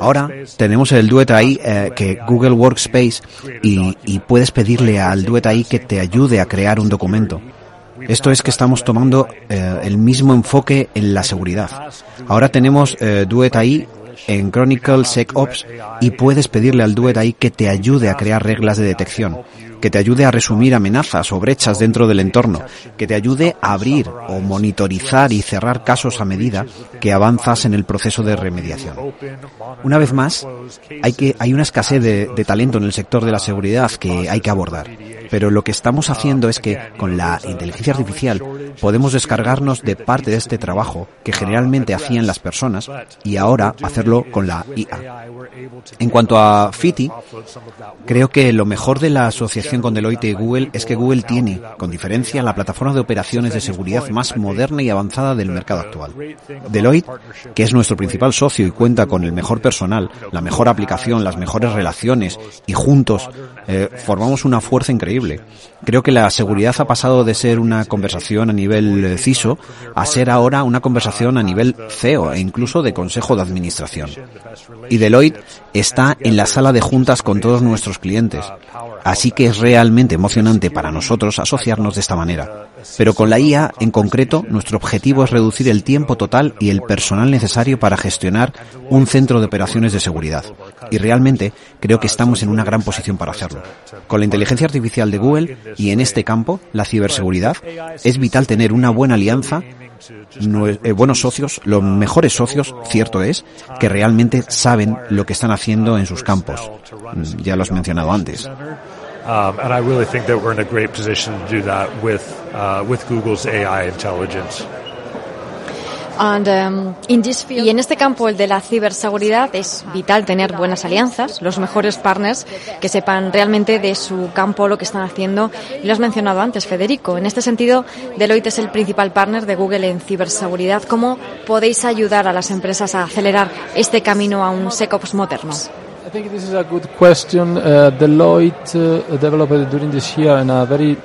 Ahora tenemos el Duet AI, eh, que Google Workspace, y, puedes pedirle al Duet AI que te ayude a crear un documento. Esto es que estamos tomando eh, el mismo enfoque en la seguridad. Ahora tenemos eh, Duet AI en Chronicle SecOps y puedes pedirle al Duet ahí que te ayude a crear reglas de detección que te ayude a resumir amenazas o brechas dentro del entorno, que te ayude a abrir o monitorizar y cerrar casos a medida que avanzas en el proceso de remediación. Una vez más, hay, que, hay una escasez de, de talento en el sector de la seguridad que hay que abordar. Pero lo que estamos haciendo es que con la inteligencia artificial podemos descargarnos de parte de este trabajo que generalmente hacían las personas y ahora hacerlo con la IA. En cuanto a FITI, creo que lo mejor de la asociación con Deloitte y Google es que Google tiene, con diferencia, la plataforma de operaciones de seguridad más moderna y avanzada del mercado actual. Deloitte, que es nuestro principal socio y cuenta con el mejor personal, la mejor aplicación, las mejores relaciones y juntos eh, formamos una fuerza increíble. Creo que la seguridad ha pasado de ser una conversación a nivel eh, CISO a ser ahora una conversación a nivel CEO e incluso de consejo de administración. Y Deloitte está en la sala de juntas con todos nuestros clientes. Así que es realmente emocionante para nosotros asociarnos de esta manera. Pero con la IA, en concreto, nuestro objetivo es reducir el tiempo total y el personal necesario para gestionar un centro de operaciones de seguridad. Y realmente creo que estamos en una gran posición para hacerlo. Con la inteligencia artificial de Google y en este campo, la ciberseguridad, es vital tener una buena alianza eh, buenos socios, los mejores socios, cierto es, que realmente saben lo que están haciendo en sus campos. Mm, ya lo has mencionado antes. Um, y en este campo, el de la ciberseguridad, es vital tener buenas alianzas, los mejores partners que sepan realmente de su campo lo que están haciendo. Y lo has mencionado antes, Federico. En este sentido, Deloitte es el principal partner de Google en ciberseguridad. ¿Cómo podéis ayudar a las empresas a acelerar este camino a un SecOps moderno? I think this is a good question. Uh, Deloitte uh, developed during this year in a very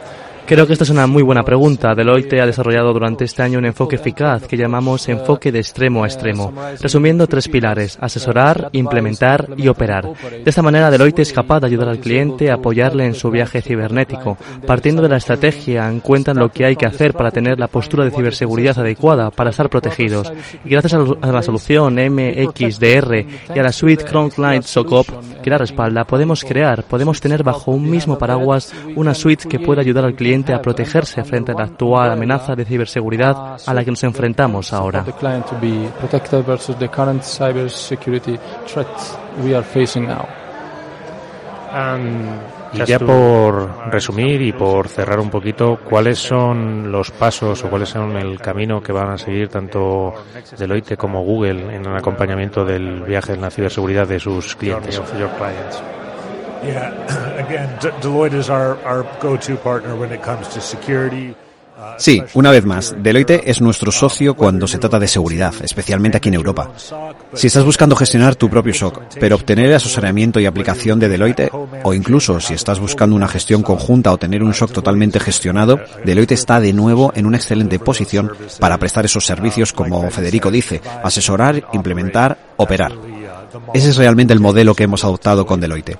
Creo que esta es una muy buena pregunta. Deloitte ha desarrollado durante este año un enfoque eficaz que llamamos enfoque de extremo a extremo, resumiendo tres pilares, asesorar, implementar y operar. De esta manera, Deloitte es capaz de ayudar al cliente a apoyarle en su viaje cibernético, partiendo de la estrategia, en cuenta lo que hay que hacer para tener la postura de ciberseguridad adecuada para estar protegidos. Y gracias a la solución MXDR y a la suite Client SOCOP que la respalda, podemos crear, podemos tener bajo un mismo paraguas una suite que pueda ayudar al cliente a protegerse frente a la actual amenaza de ciberseguridad a la que nos enfrentamos ahora. Y ya por resumir y por cerrar un poquito, ¿cuáles son los pasos o cuáles son el camino que van a seguir tanto Deloitte como Google en el acompañamiento del viaje en la ciberseguridad de sus clientes? Sí, una vez más, Deloitte es nuestro socio cuando se trata de seguridad, especialmente aquí en Europa. Si estás buscando gestionar tu propio SOC, pero obtener el asesoramiento y aplicación de Deloitte, o incluso si estás buscando una gestión conjunta o tener un SOC totalmente gestionado, Deloitte está de nuevo en una excelente posición para prestar esos servicios, como Federico dice, asesorar, implementar, operar. Ese es realmente el modelo que hemos adoptado con Deloitte.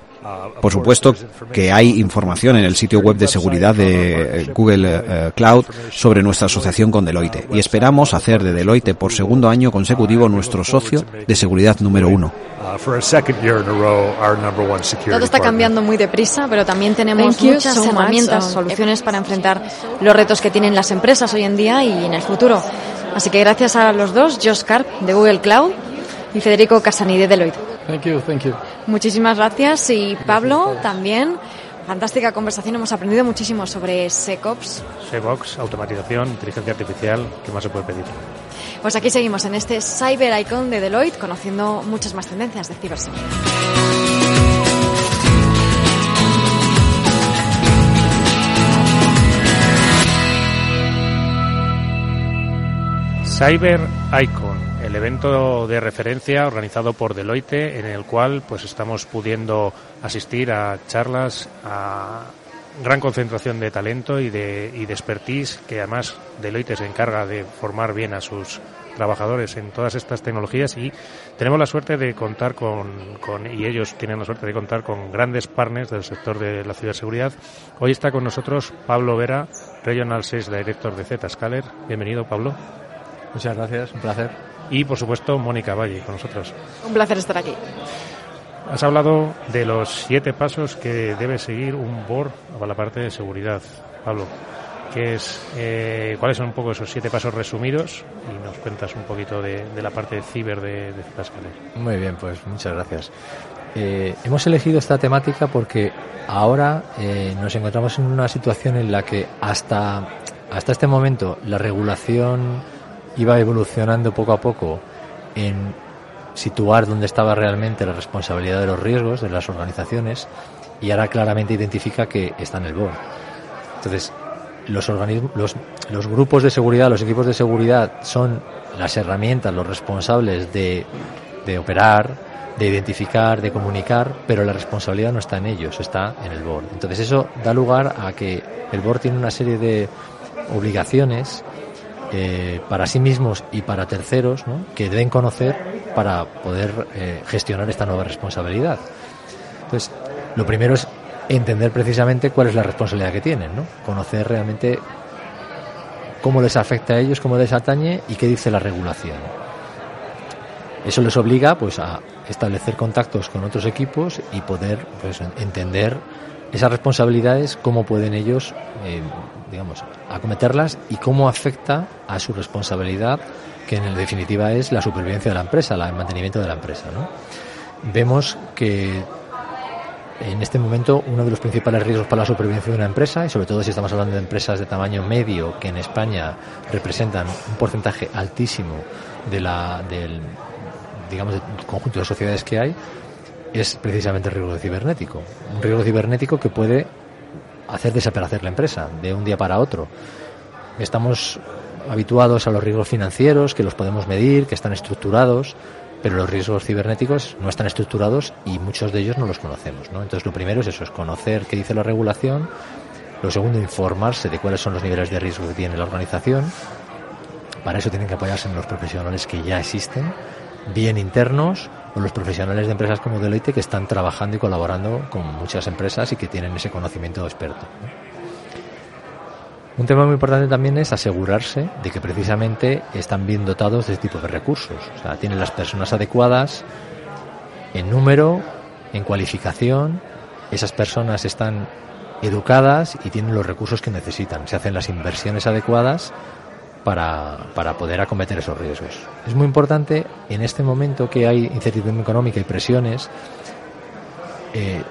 Por supuesto que hay información en el sitio web de seguridad de eh, Google eh, Cloud sobre nuestra asociación con Deloitte y esperamos hacer de Deloitte por segundo año consecutivo nuestro socio de seguridad número uno. Todo está cambiando muy deprisa, pero también tenemos muchas herramientas, soluciones para enfrentar los retos que tienen las empresas hoy en día y en el futuro. Así que gracias a los dos, Josh Karp de Google Cloud y Federico Casani de Deloitte. Thank you, thank you. Muchísimas gracias y Pablo también. Fantástica conversación, hemos aprendido muchísimo sobre SecOps. SecOps, automatización, inteligencia artificial, ¿qué más se puede pedir? Pues aquí seguimos en este Cyber Icon de Deloitte, conociendo muchas más tendencias de ciberseguridad. Cyber Icon evento de referencia organizado por Deloitte en el cual pues estamos pudiendo asistir a charlas a gran concentración de talento y de, y de expertise que además Deloitte se encarga de formar bien a sus trabajadores en todas estas tecnologías y tenemos la suerte de contar con, con, y ellos tienen la suerte de contar con grandes partners del sector de la ciberseguridad. Hoy está con nosotros Pablo Vera, Regional Sales Director de Zscaler. Bienvenido, Pablo. Muchas gracias, un placer. Y por supuesto Mónica Valle con nosotros. Un placer estar aquí. Has hablado de los siete pasos que debe seguir un board para la parte de seguridad. Pablo, ¿qué es, eh, ¿cuáles son un poco esos siete pasos resumidos? Y nos cuentas un poquito de, de la parte de ciber de, de Zscaler. Muy bien, pues muchas gracias. Eh, hemos elegido esta temática porque ahora eh, nos encontramos en una situación en la que hasta, hasta este momento la regulación iba evolucionando poco a poco en situar dónde estaba realmente la responsabilidad de los riesgos de las organizaciones y ahora claramente identifica que está en el board. Entonces, los, los, los grupos de seguridad, los equipos de seguridad son las herramientas, los responsables de, de operar, de identificar, de comunicar, pero la responsabilidad no está en ellos, está en el board. Entonces eso da lugar a que el board tiene una serie de obligaciones eh, para sí mismos y para terceros que deben conocer para poder eh, gestionar esta nueva responsabilidad. Entonces, lo primero es entender precisamente cuál es la responsabilidad que tienen, ¿no? conocer realmente cómo les afecta a ellos, cómo les atañe y qué dice la regulación. Eso les obliga pues a establecer contactos con otros equipos y poder pues entender esas responsabilidades, cómo pueden ellos, eh, digamos, acometerlas y cómo afecta a su responsabilidad, que en definitiva es la supervivencia de la empresa, el mantenimiento de la empresa. ¿no? Vemos que en este momento uno de los principales riesgos para la supervivencia de una empresa, y sobre todo si estamos hablando de empresas de tamaño medio, que en España representan un porcentaje altísimo de la, del, digamos, del conjunto de sociedades que hay, es precisamente el riesgo cibernético. Un riesgo cibernético que puede hacer desaparecer la empresa de un día para otro. Estamos habituados a los riesgos financieros, que los podemos medir, que están estructurados, pero los riesgos cibernéticos no están estructurados y muchos de ellos no los conocemos. ¿no? Entonces, lo primero es eso, es conocer qué dice la regulación. Lo segundo, informarse de cuáles son los niveles de riesgo que tiene la organización. Para eso tienen que apoyarse en los profesionales que ya existen, bien internos o los profesionales de empresas como Deloitte que están trabajando y colaborando con muchas empresas y que tienen ese conocimiento experto. Un tema muy importante también es asegurarse de que precisamente están bien dotados de este tipo de recursos. O sea, tienen las personas adecuadas en número, en cualificación, esas personas están educadas y tienen los recursos que necesitan. Se hacen las inversiones adecuadas para, para poder acometer esos riesgos. Es muy importante en este momento que hay incertidumbre económica y presiones, eh,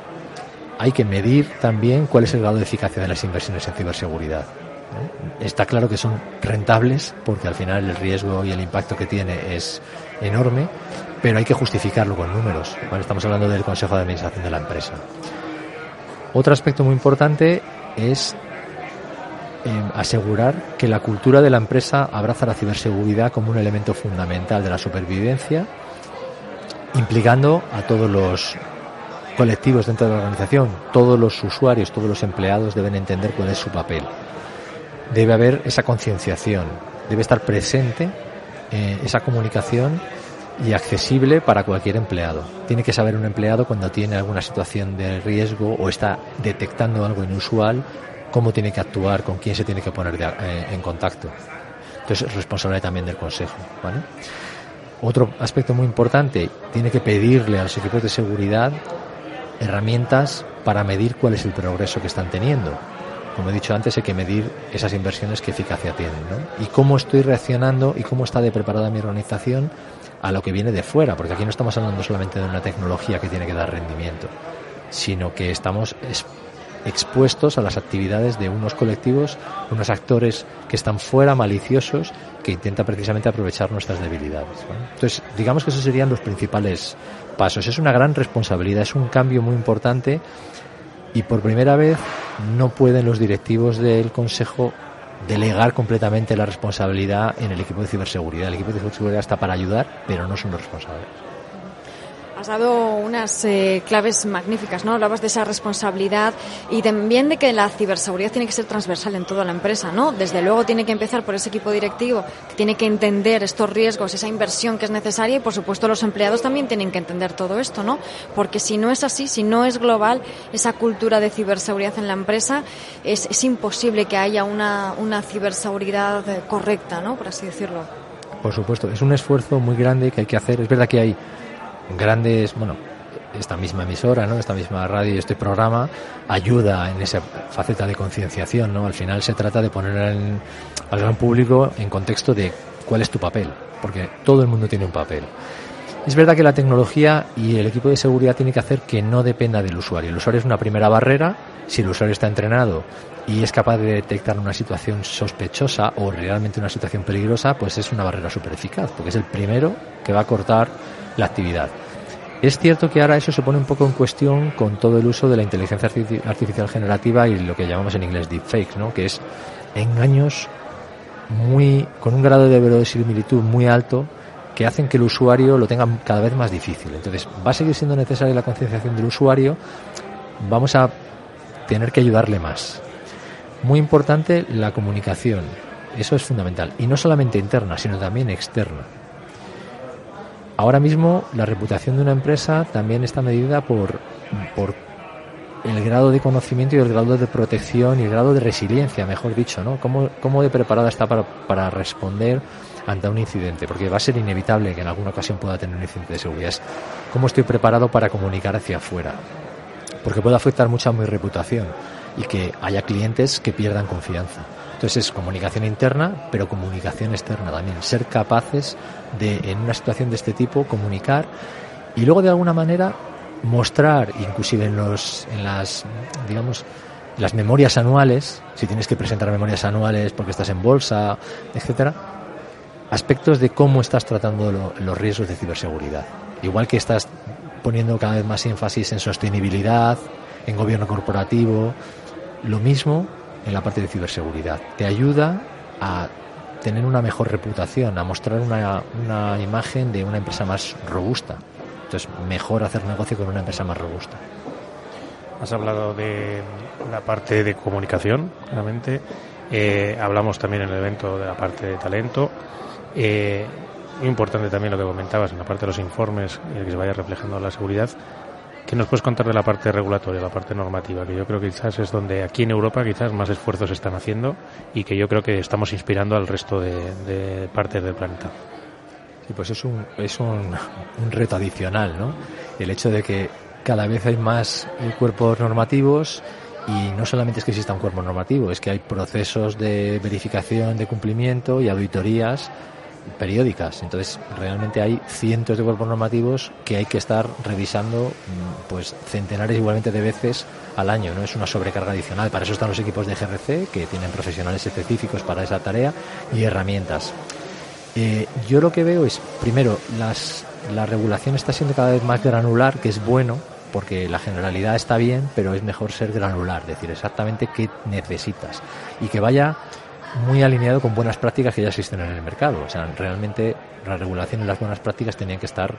hay que medir también cuál es el grado de eficacia de las inversiones en ciberseguridad. Está claro que son rentables porque al final el riesgo y el impacto que tiene es enorme, pero hay que justificarlo con números. Estamos hablando del Consejo de Administración de la empresa. Otro aspecto muy importante es eh, asegurar que la cultura de la empresa abraza la ciberseguridad como un elemento fundamental de la supervivencia, implicando a todos los colectivos dentro de la organización, todos los usuarios, todos los empleados deben entender cuál es su papel debe haber esa concienciación, debe estar presente eh, esa comunicación y accesible para cualquier empleado. Tiene que saber un empleado cuando tiene alguna situación de riesgo o está detectando algo inusual, cómo tiene que actuar, con quién se tiene que poner eh, en contacto. Entonces es responsable también del consejo. Otro aspecto muy importante, tiene que pedirle a los equipos de seguridad herramientas para medir cuál es el progreso que están teniendo como he dicho antes, hay que medir esas inversiones qué eficacia tienen, ¿no? Y cómo estoy reaccionando y cómo está de preparada mi organización a lo que viene de fuera, porque aquí no estamos hablando solamente de una tecnología que tiene que dar rendimiento, sino que estamos expuestos a las actividades de unos colectivos, unos actores que están fuera, maliciosos, que intentan precisamente aprovechar nuestras debilidades. Entonces, digamos que esos serían los principales pasos. Es una gran responsabilidad, es un cambio muy importante y por primera vez no pueden los directivos del Consejo delegar completamente la responsabilidad en el equipo de ciberseguridad. El equipo de ciberseguridad está para ayudar, pero no son los responsables. Has dado unas eh, claves magníficas, ¿no? Hablabas de esa responsabilidad y también de que la ciberseguridad tiene que ser transversal en toda la empresa, ¿no? Desde luego tiene que empezar por ese equipo directivo que tiene que entender estos riesgos, esa inversión que es necesaria y, por supuesto, los empleados también tienen que entender todo esto, ¿no? Porque si no es así, si no es global esa cultura de ciberseguridad en la empresa, es, es imposible que haya una, una ciberseguridad correcta, ¿no? Por así decirlo. Por supuesto, es un esfuerzo muy grande que hay que hacer. Es verdad que hay grandes, bueno, esta misma emisora, ¿no? esta misma radio este programa ayuda en esa faceta de concienciación. ¿no? Al final se trata de poner al gran público en contexto de cuál es tu papel, porque todo el mundo tiene un papel. Es verdad que la tecnología y el equipo de seguridad tiene que hacer que no dependa del usuario. El usuario es una primera barrera. Si el usuario está entrenado y es capaz de detectar una situación sospechosa o realmente una situación peligrosa, pues es una barrera súper eficaz, porque es el primero que va a cortar la actividad. Es cierto que ahora eso se pone un poco en cuestión con todo el uso de la inteligencia artificial generativa y lo que llamamos en inglés deepfakes, ¿no? que es engaños muy con un grado de verosimilitud muy alto que hacen que el usuario lo tenga cada vez más difícil. Entonces, va a seguir siendo necesaria la concienciación del usuario, vamos a tener que ayudarle más. Muy importante la comunicación, eso es fundamental, y no solamente interna, sino también externa. Ahora mismo la reputación de una empresa también está medida por, por el grado de conocimiento y el grado de protección y el grado de resiliencia, mejor dicho, ¿no? ¿Cómo, cómo de preparada está para, para responder ante un incidente? Porque va a ser inevitable que en alguna ocasión pueda tener un incidente de seguridad. ¿Cómo estoy preparado para comunicar hacia afuera? Porque puede afectar mucho a mi reputación y que haya clientes que pierdan confianza. Entonces es comunicación interna, pero comunicación externa también. Ser capaces de, en una situación de este tipo, comunicar y luego de alguna manera mostrar, inclusive en los, en las, digamos, las memorias anuales, si tienes que presentar memorias anuales porque estás en bolsa, etcétera, aspectos de cómo estás tratando los riesgos de ciberseguridad. Igual que estás poniendo cada vez más énfasis en sostenibilidad, en gobierno corporativo, lo mismo en la parte de ciberseguridad. Te ayuda a tener una mejor reputación, a mostrar una, una imagen de una empresa más robusta. Entonces, mejor hacer negocio con una empresa más robusta. Has hablado de la parte de comunicación, realmente. Eh, hablamos también en el evento de la parte de talento. Eh, muy importante también lo que comentabas en la parte de los informes, y que se vaya reflejando la seguridad. ¿Qué nos puedes contar de la parte regulatoria, la parte normativa? Que yo creo que quizás es donde aquí en Europa quizás más esfuerzos están haciendo y que yo creo que estamos inspirando al resto de, partes del planeta. Sí, pues es un, es un, un, reto adicional, ¿no? El hecho de que cada vez hay más cuerpos normativos y no solamente es que exista un cuerpo normativo, es que hay procesos de verificación de cumplimiento y auditorías periódicas. Entonces, realmente hay cientos de cuerpos normativos que hay que estar revisando mm, pues centenares igualmente de veces al año, no es una sobrecarga adicional. Para eso están los equipos de GRC que tienen profesionales específicos para esa tarea y herramientas. Eh, yo lo que veo es, primero, las, la regulación está siendo cada vez más granular, que es bueno, porque la generalidad está bien, pero es mejor ser granular, decir exactamente qué necesitas y que vaya muy alineado con buenas prácticas que ya existen en el mercado. O sea, realmente la regulación y las buenas prácticas tenían que estar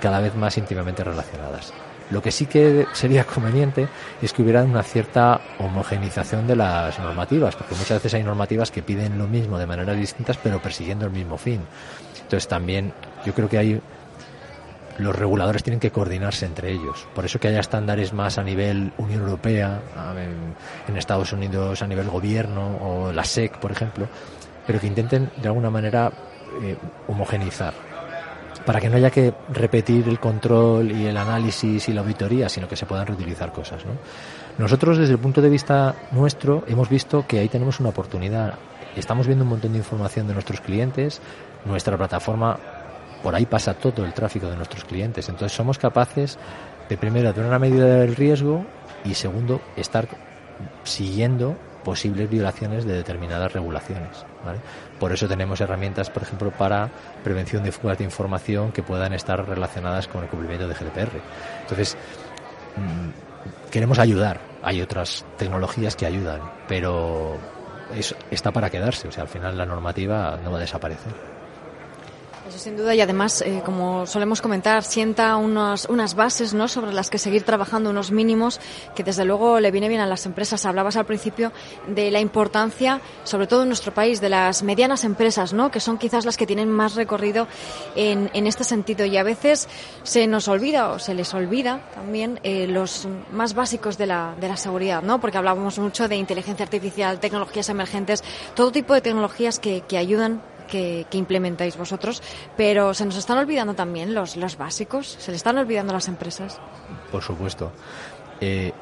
cada vez más íntimamente relacionadas. Lo que sí que sería *laughs* conveniente es que hubiera una cierta homogenización de las normativas, porque muchas veces hay normativas que piden lo mismo de maneras distintas, pero persiguiendo el mismo fin. Entonces también yo creo que hay los reguladores tienen que coordinarse entre ellos. Por eso que haya estándares más a nivel Unión Europea, en Estados Unidos a nivel gobierno o la SEC, por ejemplo, pero que intenten de alguna manera eh, homogenizar para que no haya que repetir el control y el análisis y la auditoría, sino que se puedan reutilizar cosas. Nosotros, desde el punto de vista nuestro, hemos visto que ahí tenemos una oportunidad. Estamos viendo un montón de información de nuestros clientes. Nuestra plataforma por ahí pasa todo el tráfico de nuestros clientes. Entonces somos capaces de primero tener una medida del riesgo y segundo estar siguiendo posibles violaciones de determinadas regulaciones. Por eso tenemos herramientas, por ejemplo, para prevención de fugas de información que puedan estar relacionadas con el cumplimiento de GDPR. Entonces, mm, queremos ayudar. Hay otras tecnologías que ayudan, pero está para quedarse. O sea, al final la normativa no va a desaparecer. Eso sin duda y además, eh, como solemos comentar, sienta unos, unas bases ¿no? sobre las que seguir trabajando, unos mínimos que desde luego le viene bien a las empresas. Hablabas al principio de la importancia, sobre todo en nuestro país, de las medianas empresas, ¿no? que son quizás las que tienen más recorrido en, en este sentido y a veces se nos olvida o se les olvida también eh, los más básicos de la, de la seguridad, ¿no? porque hablábamos mucho de inteligencia artificial, tecnologías emergentes, todo tipo de tecnologías que, que ayudan que, implementáis vosotros, pero se nos están olvidando también los, los básicos, se le están olvidando las empresas. Por supuesto. Eh,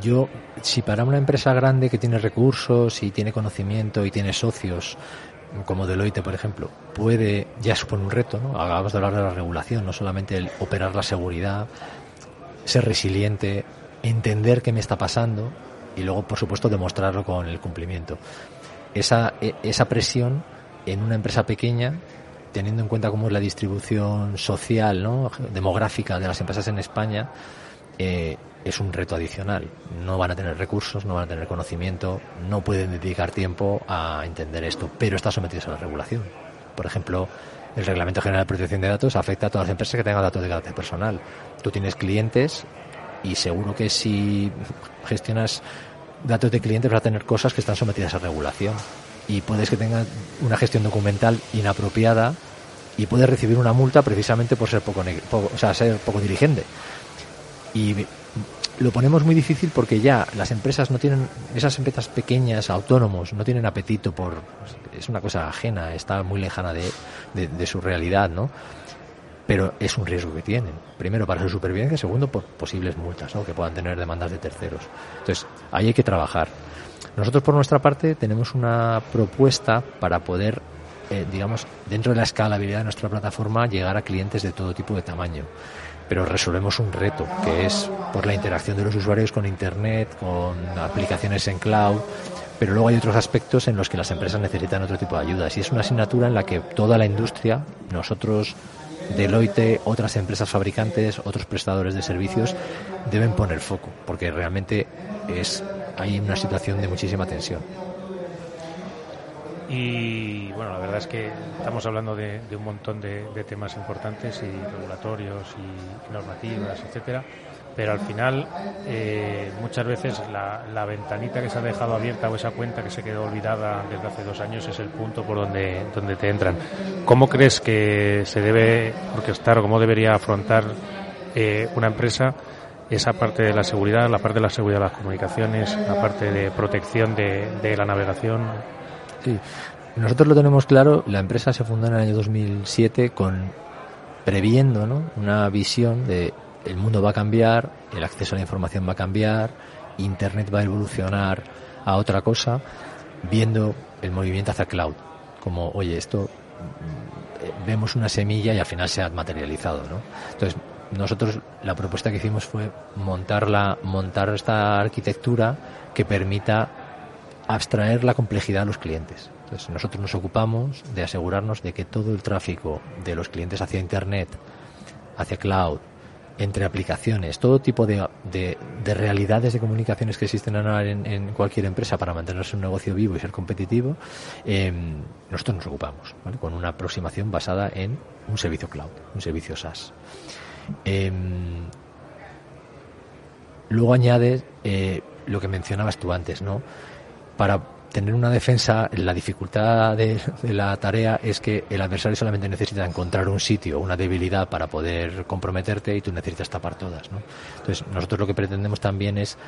yo, si para una empresa grande que tiene recursos y tiene conocimiento y tiene socios, como Deloitte, por ejemplo, puede, ya supone un reto, ¿no? Acabamos de hablar de la regulación, no solamente el operar la seguridad, ser resiliente, entender qué me está pasando y luego, por supuesto, demostrarlo con el cumplimiento. Esa, e, esa presión en una empresa pequeña, teniendo en cuenta cómo es la distribución social, ¿no? demográfica de las empresas en España, eh, es un reto adicional. No van a tener recursos, no van a tener conocimiento, no pueden dedicar tiempo a entender esto, pero está sometidos a la regulación. Por ejemplo, el Reglamento General de Protección de Datos afecta a todas las empresas que tengan datos de carácter personal. Tú tienes clientes y seguro que si gestionas datos de clientes vas a tener cosas que están sometidas a regulación. Y puedes que tengas una gestión documental inapropiada y puedes recibir una multa precisamente por ser poco, poco o sea, ser poco dirigente. Y lo ponemos muy difícil porque ya las empresas no tienen, esas empresas pequeñas, autónomos, no tienen apetito por, es una cosa ajena, está muy lejana de, de, su realidad, ¿no? Pero es un riesgo que tienen. Primero para su supervivencia, segundo por posibles multas, ¿no? Que puedan tener demandas de terceros. Entonces, ahí hay que trabajar. Nosotros por nuestra parte tenemos una propuesta para poder, eh, digamos, dentro de la escalabilidad de nuestra plataforma, llegar a clientes de todo tipo de tamaño. Pero resolvemos un reto, que es por la interacción de los usuarios con Internet, con aplicaciones en cloud, pero luego hay otros aspectos en los que las empresas necesitan otro tipo de ayudas y es una asignatura en la que toda la industria, nosotros, Deloitte, otras empresas fabricantes, otros prestadores de servicios deben poner foco, porque realmente es hay una situación de muchísima tensión. Y bueno, la verdad es que estamos hablando de, un montón de, temas importantes y regulatorios y normativas, etcétera, pero al final eh, muchas veces la, ventanita que se ha dejado abierta o esa cuenta que se quedó olvidada desde hace dos años es el punto por donde, donde te entran. ¿Cómo crees que se debe orquestar o cómo debería afrontar eh, una empresa esa parte de la seguridad, la parte de la seguridad de las comunicaciones, la parte de protección de, la navegación? Sí, nosotros lo tenemos claro. La empresa se fundó en el año 2007 con previendo ¿no? una visión de el mundo va a cambiar, el acceso a la información va a cambiar, Internet va a evolucionar a otra cosa, viendo el movimiento hacia cloud. Como, oye, esto mm, vemos una semilla y al final se ha materializado, ¿no? Entonces, nosotros la propuesta que hicimos fue montarla, montar esta arquitectura que permita abstraer la complejidad a los clientes. Entonces, nosotros nos ocupamos de asegurarnos de que todo el tráfico de los clientes hacia Internet, hacia cloud, entre aplicaciones, todo tipo de, de, realidades de comunicaciones que existen en, cualquier empresa para mantenerse un negocio vivo y ser competitivo, em, nosotros nos ocupamos, con una aproximación basada en un servicio cloud, un servicio SaaS. Em, luego añade eh, lo que mencionabas tú antes, ¿no? para tener una defensa, la dificultad de, la tarea es que el adversario solamente necesita encontrar un sitio, una debilidad para poder comprometerte y tú necesitas tapar todas. ¿no? Entonces, nosotros lo que pretendemos también es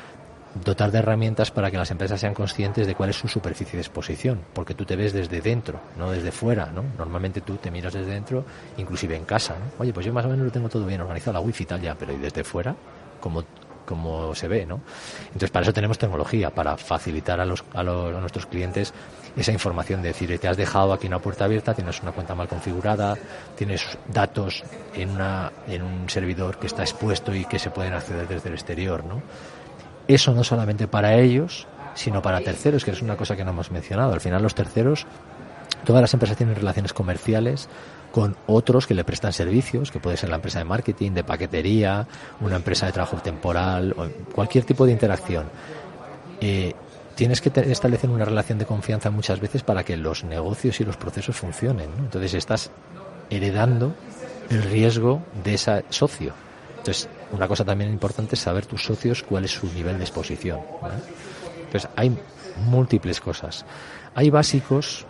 dotar de herramientas para que las empresas sean conscientes de cuál es su superficie de exposición, porque tú te ves desde dentro, no desde fuera, ¿no? Normalmente tú te miras desde dentro, inclusive en casa, ¿no? Oye, pues yo más o menos lo tengo todo bien organizado, la wifi y tal ya, pero ¿y desde fuera? Como como se ve, ¿no? Entonces, para eso tenemos tecnología, para facilitar a, los, a, los, a nuestros clientes esa información, de decir, te has dejado aquí una puerta abierta, tienes una cuenta mal configurada, tienes datos en, una, en un servidor que está expuesto y que se pueden acceder desde el exterior, ¿no? Eso no solamente para ellos, sino para terceros, que es una cosa que no hemos mencionado. Al final los terceros, todas las empresas tienen relaciones comerciales con otros que le prestan servicios, que puede ser la empresa de marketing, de paquetería, una empresa de trabajo temporal, o cualquier tipo de interacción. Eh, tienes que establecer una relación de confianza muchas veces para que los negocios y los procesos funcionen. Entonces estás heredando el riesgo de ese socio. Entonces, una cosa también importante es saber tus socios cuál es su nivel de exposición. Entonces, hay múltiples cosas. Hay básicos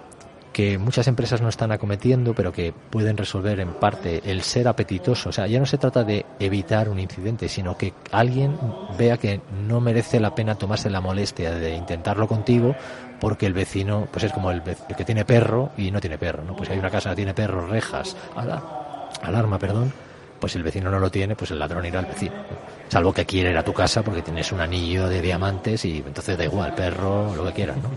que muchas empresas no están acometiendo, pero que pueden resolver en parte el ser apetitoso. O sea, ya no se trata de evitar un incidente, sino que alguien vea que no merece la pena tomarse la molestia de intentarlo contigo porque el vecino pues es como el, que tiene perro y no tiene perro, ¿no? Pues hay una casa que tiene perros, rejas, alarma, perdón, pues el vecino no lo tiene, pues el ladrón irá al vecino. Salvo que quiera ir a tu casa porque tienes un anillo de diamantes y entonces da igual, perro, lo que quieras, ¿no?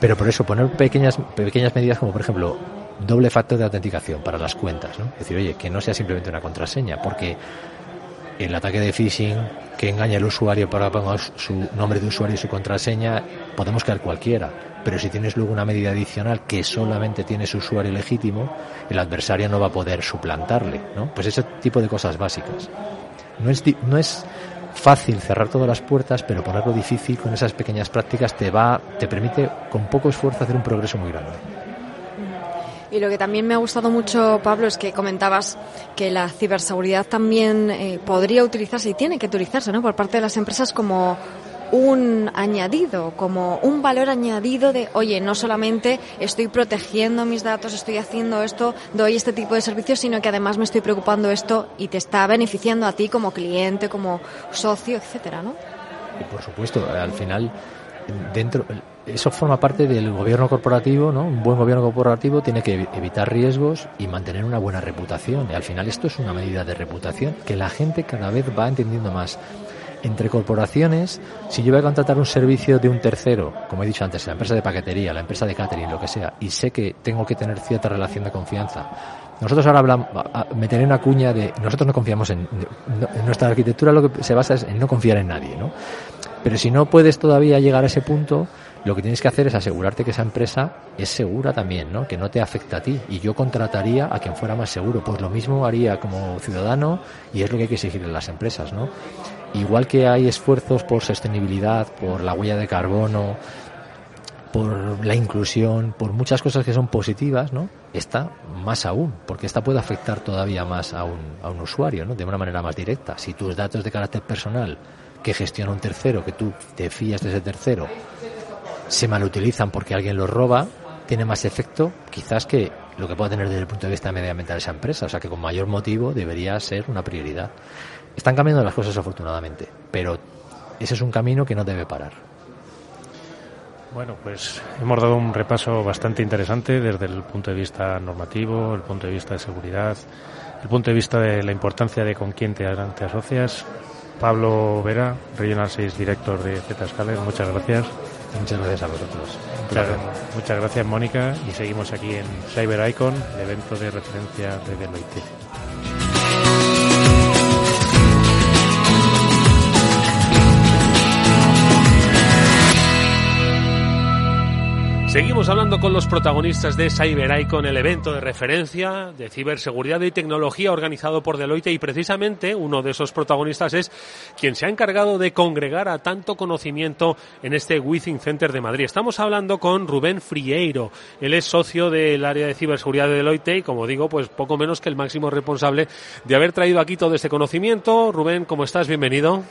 Pero por eso poner pequeñas, pequeñas medidas como por ejemplo doble factor de autenticación para las cuentas, ¿no? Es decir, oye, que no sea simplemente una contraseña, porque el ataque de phishing que engaña al usuario para poner su nombre de usuario y su contraseña, podemos caer cualquiera. Pero si tienes luego una medida adicional que solamente tiene su usuario legítimo, el adversario no va a poder suplantarle, ¿no? Pues ese tipo de cosas básicas. No es, no es fácil cerrar todas las puertas, pero ponerlo difícil con esas pequeñas prácticas te va, te permite con poco esfuerzo hacer un progreso muy grande. Y lo que también me ha gustado mucho, Pablo, es que comentabas que la ciberseguridad también eh, podría utilizarse y tiene que utilizarse ¿no? por parte de las empresas como un añadido, como un valor añadido de, oye, no solamente estoy protegiendo mis datos, estoy haciendo esto, doy este tipo de servicios, sino que además me estoy preocupando esto y te está beneficiando a ti como cliente, como socio, etcétera, ¿no? Y por supuesto, al final, dentro, eso forma parte del gobierno corporativo, ¿no? Un buen gobierno corporativo tiene que evitar riesgos y mantener una buena reputación. Y al final esto es una medida de reputación que la gente cada vez va entendiendo más entre corporaciones, si yo voy a contratar un servicio de un tercero, como he dicho antes, la empresa de paquetería, la empresa de catering, lo que sea, y sé que tengo que tener cierta relación de confianza, nosotros ahora hablamos, meteré una cuña de, nosotros no confiamos en, en nuestra arquitectura lo que se basa es en no confiar en nadie, ¿no? Pero si no puedes todavía llegar a ese punto, lo que tienes que hacer es asegurarte que esa empresa es segura también, ¿no? Que no te afecta a ti. Y yo contrataría a quien fuera más seguro. Pues lo mismo haría como ciudadano y es lo que hay que exigir en las empresas, ¿no? Igual que hay esfuerzos por sostenibilidad, por la huella de carbono, por la inclusión, por muchas cosas que son positivas, ¿no? Esta más aún, porque esta puede afectar todavía más a un, a un usuario, ¿no? De una manera más directa. Si tus datos de carácter personal que gestiona un tercero, que tú te fías de ese tercero, se malutilizan porque alguien los roba, tiene más efecto quizás que lo que pueda tener desde el punto de vista medioambiental esa empresa. O sea que con mayor motivo debería ser una prioridad. Están cambiando las cosas afortunadamente, pero ese es un camino que no debe parar. Bueno, pues hemos dado un repaso bastante interesante desde el punto de vista normativo, el punto de vista de seguridad, el punto de vista de la importancia de con quién te, te asocias. Pablo Vera, Regional 6 Director de Zscaler, muchas gracias. Muchas gracias a vosotros. Muchas, muchas, gracias, Mónica. Y seguimos aquí en Cyber Icon, el evento de referencia de Deloitte. Seguimos hablando con los protagonistas de Cyber Icon, el evento de referencia de ciberseguridad y tecnología organizado por Deloitte y precisamente uno de esos protagonistas es quien se ha encargado de congregar a tanto conocimiento en este Within Center de Madrid. Estamos hablando con Rubén Frieiro. Él es socio del área de ciberseguridad de Deloitte y como digo, pues poco menos que el máximo responsable de haber traído aquí todo este conocimiento. Rubén, ¿cómo estás? Bienvenido.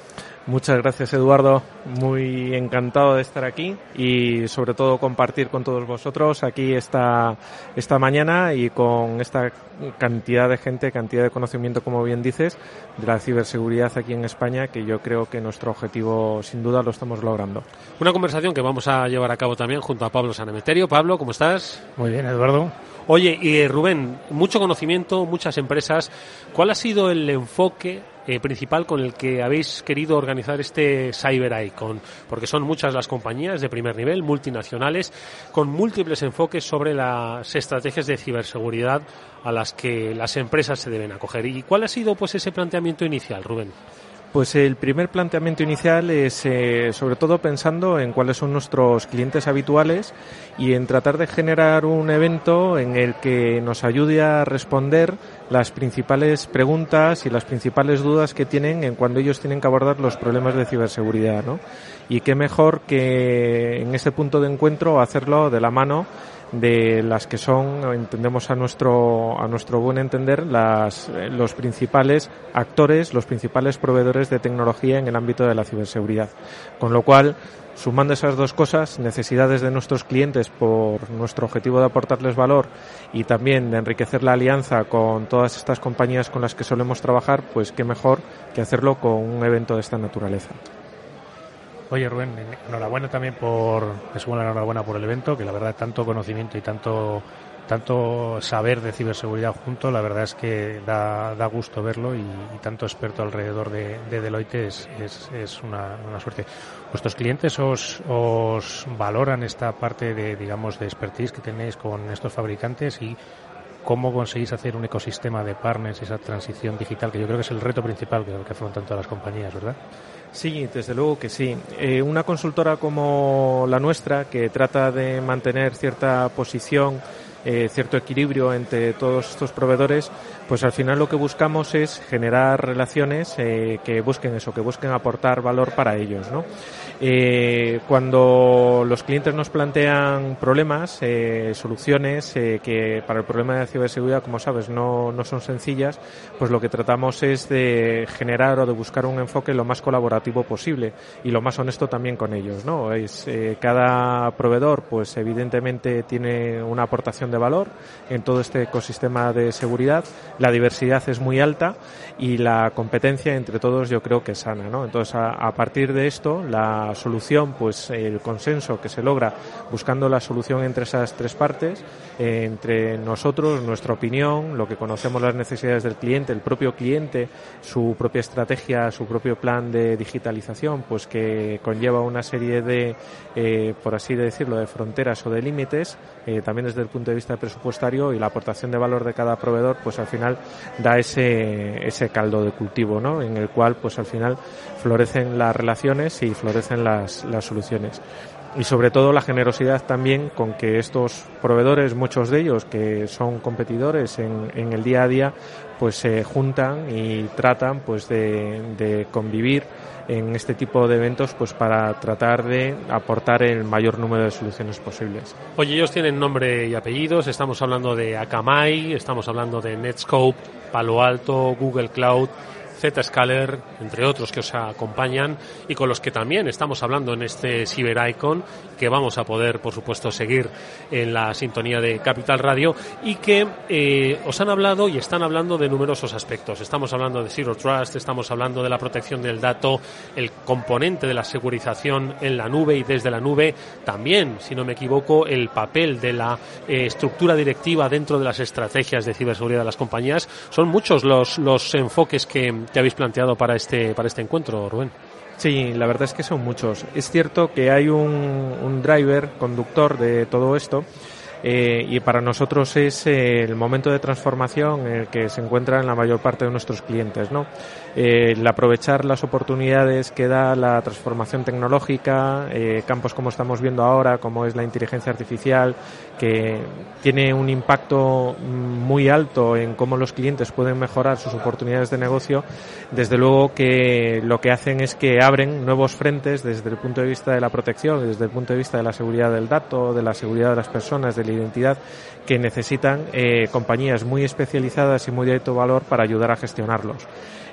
Muchas gracias Eduardo, muy encantado de estar aquí y sobre todo compartir con todos vosotros aquí esta, esta mañana y con esta cantidad de gente, cantidad de conocimiento como bien dices de la ciberseguridad aquí en España que yo creo que nuestro objetivo sin duda lo estamos logrando. Una conversación que vamos a llevar a cabo también junto a Pablo Sanemeterio. Pablo, ¿cómo estás? Muy bien Eduardo. Oye, y Rubén, mucho conocimiento, muchas empresas. ¿Cuál ha sido el enfoque eh, principal con el que habéis querido organizar este Cyber Icon? Porque son muchas las compañías de primer nivel, multinacionales, con múltiples enfoques sobre las estrategias de ciberseguridad a las que las empresas se deben acoger. ¿Y cuál ha sido pues ese planteamiento inicial, Rubén? Pues el primer planteamiento inicial es eh, sobre todo pensando en cuáles son nuestros clientes habituales y en tratar de generar un evento en el que nos ayude a responder las principales preguntas y las principales dudas que tienen en cuando ellos tienen que abordar los problemas de ciberseguridad, ¿no? Y qué mejor que en ese punto de encuentro hacerlo de la mano de las que son, entendemos a nuestro, a nuestro buen entender, las, eh, los principales actores, los principales proveedores de tecnología en el ámbito de la ciberseguridad. Con lo cual, Sumando esas dos cosas, necesidades de nuestros clientes por nuestro objetivo de aportarles valor y también de enriquecer la alianza con todas estas compañías con las que solemos trabajar, pues qué mejor que hacerlo con un evento de esta naturaleza. Oye Rubén, enhorabuena también por, me sumo enhorabuena por el evento, que la verdad tanto conocimiento y tanto tanto saber de ciberseguridad junto, la verdad es que da, da gusto verlo y, tanto experto alrededor de, Deloitte es, es, una, una, suerte. ¿Vuestros clientes os, os valoran esta parte de, digamos, de expertise que tenéis con estos fabricantes y cómo conseguís hacer un ecosistema de partners, esa transición digital, que yo creo que es el reto principal que, que afrontan todas las compañías, ¿verdad? Sí, desde luego que sí. Eh, una consultora como la nuestra, que trata de mantener cierta posición eh, cierto equilibrio entre todos estos proveedores, pues al final lo que buscamos es generar relaciones eh, que busquen eso, que busquen aportar valor para ellos, ¿no? Eh, cuando los clientes nos plantean problemas, eh, soluciones eh, que para el problema de ciberseguridad, como sabes, no, no son sencillas, pues lo que tratamos es de generar o de buscar un enfoque lo más colaborativo posible y lo más honesto también con ellos, ¿no? Es, cada proveedor, pues evidentemente tiene una aportación de valor en todo este ecosistema de seguridad, la diversidad es muy alta y la competencia entre todos yo creo que es sana, ¿no? Entonces, a, partir de esto, la solución, pues el consenso que se logra buscando la solución entre esas tres partes, eh, entre nosotros, nuestra opinión, lo que conocemos las necesidades del cliente, el propio cliente, su propia estrategia, su propio plan de digitalización, pues que conlleva una serie de, eh, por así decirlo, de fronteras o de límites, eh, también desde el punto de vista presupuestario y la aportación de valor de cada proveedor, pues al final da ese, ese caldo de cultivo, ¿no? En el cual, pues al final florecen las relaciones y florecen las, las soluciones y sobre todo la generosidad también con que estos proveedores, muchos de ellos que son competidores en, en el día a día, pues se juntan y tratan pues de, de, convivir en este tipo de eventos pues para tratar de aportar el mayor número de soluciones posibles. Oye, ellos tienen nombre y apellidos, estamos hablando de Akamai, estamos hablando de Netscope, Palo Alto, Google Cloud, Zscaler, entre otros que os acompañan y con los que también estamos hablando en este Cyber Icon, que vamos a poder, por supuesto, seguir en la sintonía de Capital Radio y que eh, os han hablado y están hablando de numerosos aspectos. Estamos hablando de Zero Trust, estamos hablando de la protección del dato, el componente de la segurización en la nube y desde la nube, también, si no me equivoco, el papel de la eh, estructura directiva dentro de las estrategias de ciberseguridad de las compañías. Son muchos los, los enfoques que te habéis planteado para este, para este encuentro, Rubén. Sí, la verdad es que son muchos. Es cierto que hay un, un driver, conductor de todo esto, eh, y para nosotros es eh, el momento de transformación en el que se encuentran la mayor parte de nuestros clientes, ¿no? El aprovechar las oportunidades que da la transformación tecnológica, eh, campos como estamos viendo ahora, como es la inteligencia artificial, que tiene un impacto muy alto en cómo los clientes pueden mejorar sus oportunidades de negocio, desde luego que lo que hacen es que abren nuevos frentes desde el punto de vista de la protección, desde el punto de vista de la seguridad del dato, de la seguridad de las personas, del identidad que necesitan eh, compañías muy especializadas y muy de alto valor para ayudar a gestionarlos.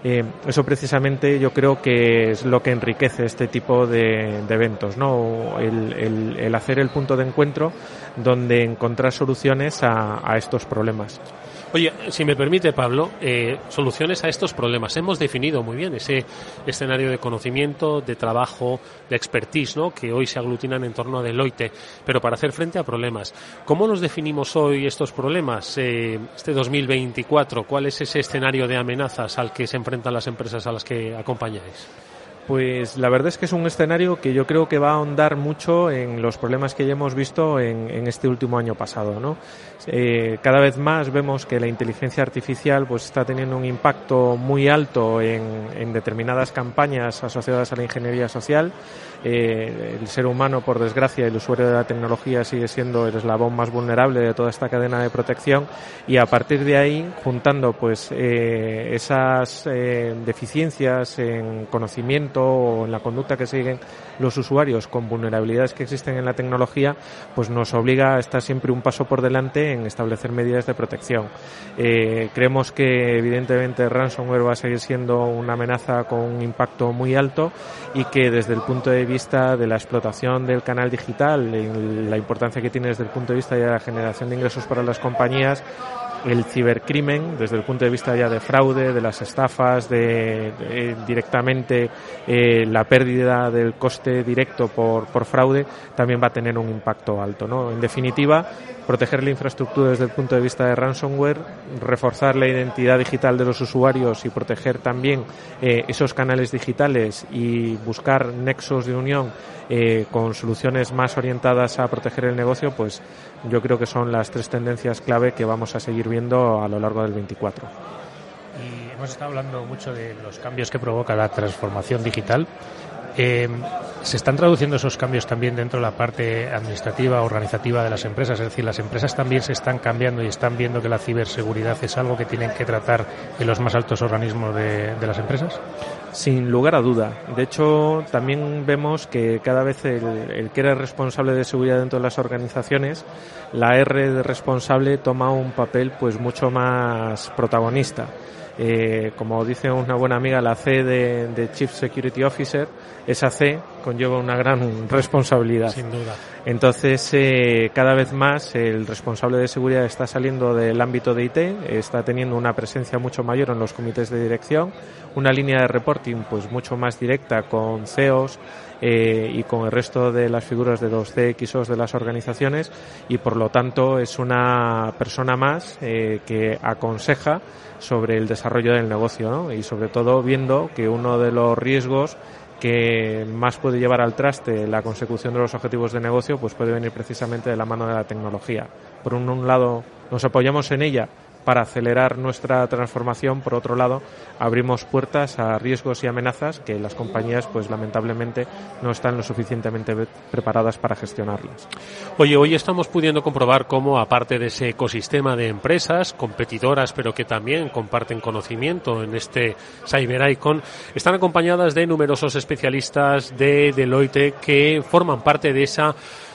Eh, eso precisamente yo creo que es lo que enriquece este tipo de, eventos, ¿no? El, el, el, hacer el punto de encuentro donde encontrar soluciones a estos problemas. Oye, si me permite, Pablo, eh, soluciones a estos problemas. Hemos definido muy bien ese escenario de conocimiento, de trabajo, de expertise, ¿no? Que hoy se aglutinan en torno a Deloitte, pero para hacer frente a problemas. ¿Cómo nos definimos hoy estos problemas? Eh, este 2024, ¿cuál es ese escenario de amenazas al que se enfrentan las empresas a las que acompañáis? Pues la verdad es que es un escenario que yo creo que va a ahondar mucho en los problemas que ya hemos visto en, este último año pasado, ¿no? Eh, cada vez más vemos que la inteligencia artificial pues está teniendo un impacto muy alto en determinadas campañas asociadas a la ingeniería social. Eh, el ser humano, por desgracia, el usuario de la tecnología sigue siendo el eslabón más vulnerable de toda esta cadena de protección y a partir de ahí, juntando pues eh, esas eh, deficiencias en conocimiento o en la conducta que siguen los usuarios con vulnerabilidades que existen en la tecnología, pues nos obliga a estar siempre un paso por delante en establecer medidas de protección. Eh, creemos que evidentemente ransomware va a seguir siendo una amenaza con un impacto muy alto y que desde el punto de vista de la explotación del canal digital, la importancia que tiene desde el punto de vista de la generación de ingresos para las compañías, el cibercrimen desde el punto de vista ya de fraude, de las estafas, de, directamente eh, la pérdida del coste directo por, por fraude, también va a tener un impacto alto. ¿no? En definitiva, proteger la infraestructura desde el punto de vista de ransomware, reforzar la identidad digital de los usuarios y proteger también eh, esos canales digitales y buscar nexos de unión eh, con soluciones más orientadas a proteger el negocio, pues yo creo que son las tres tendencias clave que vamos a seguir viendo a lo largo del 24. Y hemos estado hablando mucho de los cambios que provoca la transformación digital. Eh, ¿Se están traduciendo esos cambios también dentro de la parte administrativa, organizativa de las empresas? Es decir, las empresas también se están cambiando y están viendo que la ciberseguridad es algo que tienen que tratar en los más altos organismos de, las empresas. Sin lugar a duda. De hecho, también vemos que cada vez el, el, que era responsable de seguridad dentro de las organizaciones, la R de responsable toma un papel pues mucho más protagonista. Eh, como dice una buena amiga, la C de, Chief Security Officer, esa C conlleva una gran responsabilidad. Sin duda. Entonces, eh, cada vez más el responsable de seguridad está saliendo del ámbito de IT, está teniendo una presencia mucho mayor en los comités de dirección, una línea de reporting pues mucho más directa con CEOs, eh, y con el resto de las figuras de los CXOs de las organizaciones y por lo tanto es una persona más eh, que aconseja sobre el desarrollo del negocio y sobre todo viendo que uno de los riesgos que más puede llevar al traste la consecución de los objetivos de negocio pues puede venir precisamente de la mano de la tecnología. Por un lado nos apoyamos en ella para acelerar nuestra transformación. Por otro lado, abrimos puertas a riesgos y amenazas que las compañías, pues lamentablemente, no están lo suficientemente preparadas para gestionarlas. Oye, hoy estamos pudiendo comprobar cómo, aparte de ese ecosistema de empresas competidoras, pero que también comparten conocimiento en este Cyber Icon, están acompañadas de numerosos especialistas de Deloitte que forman parte de esa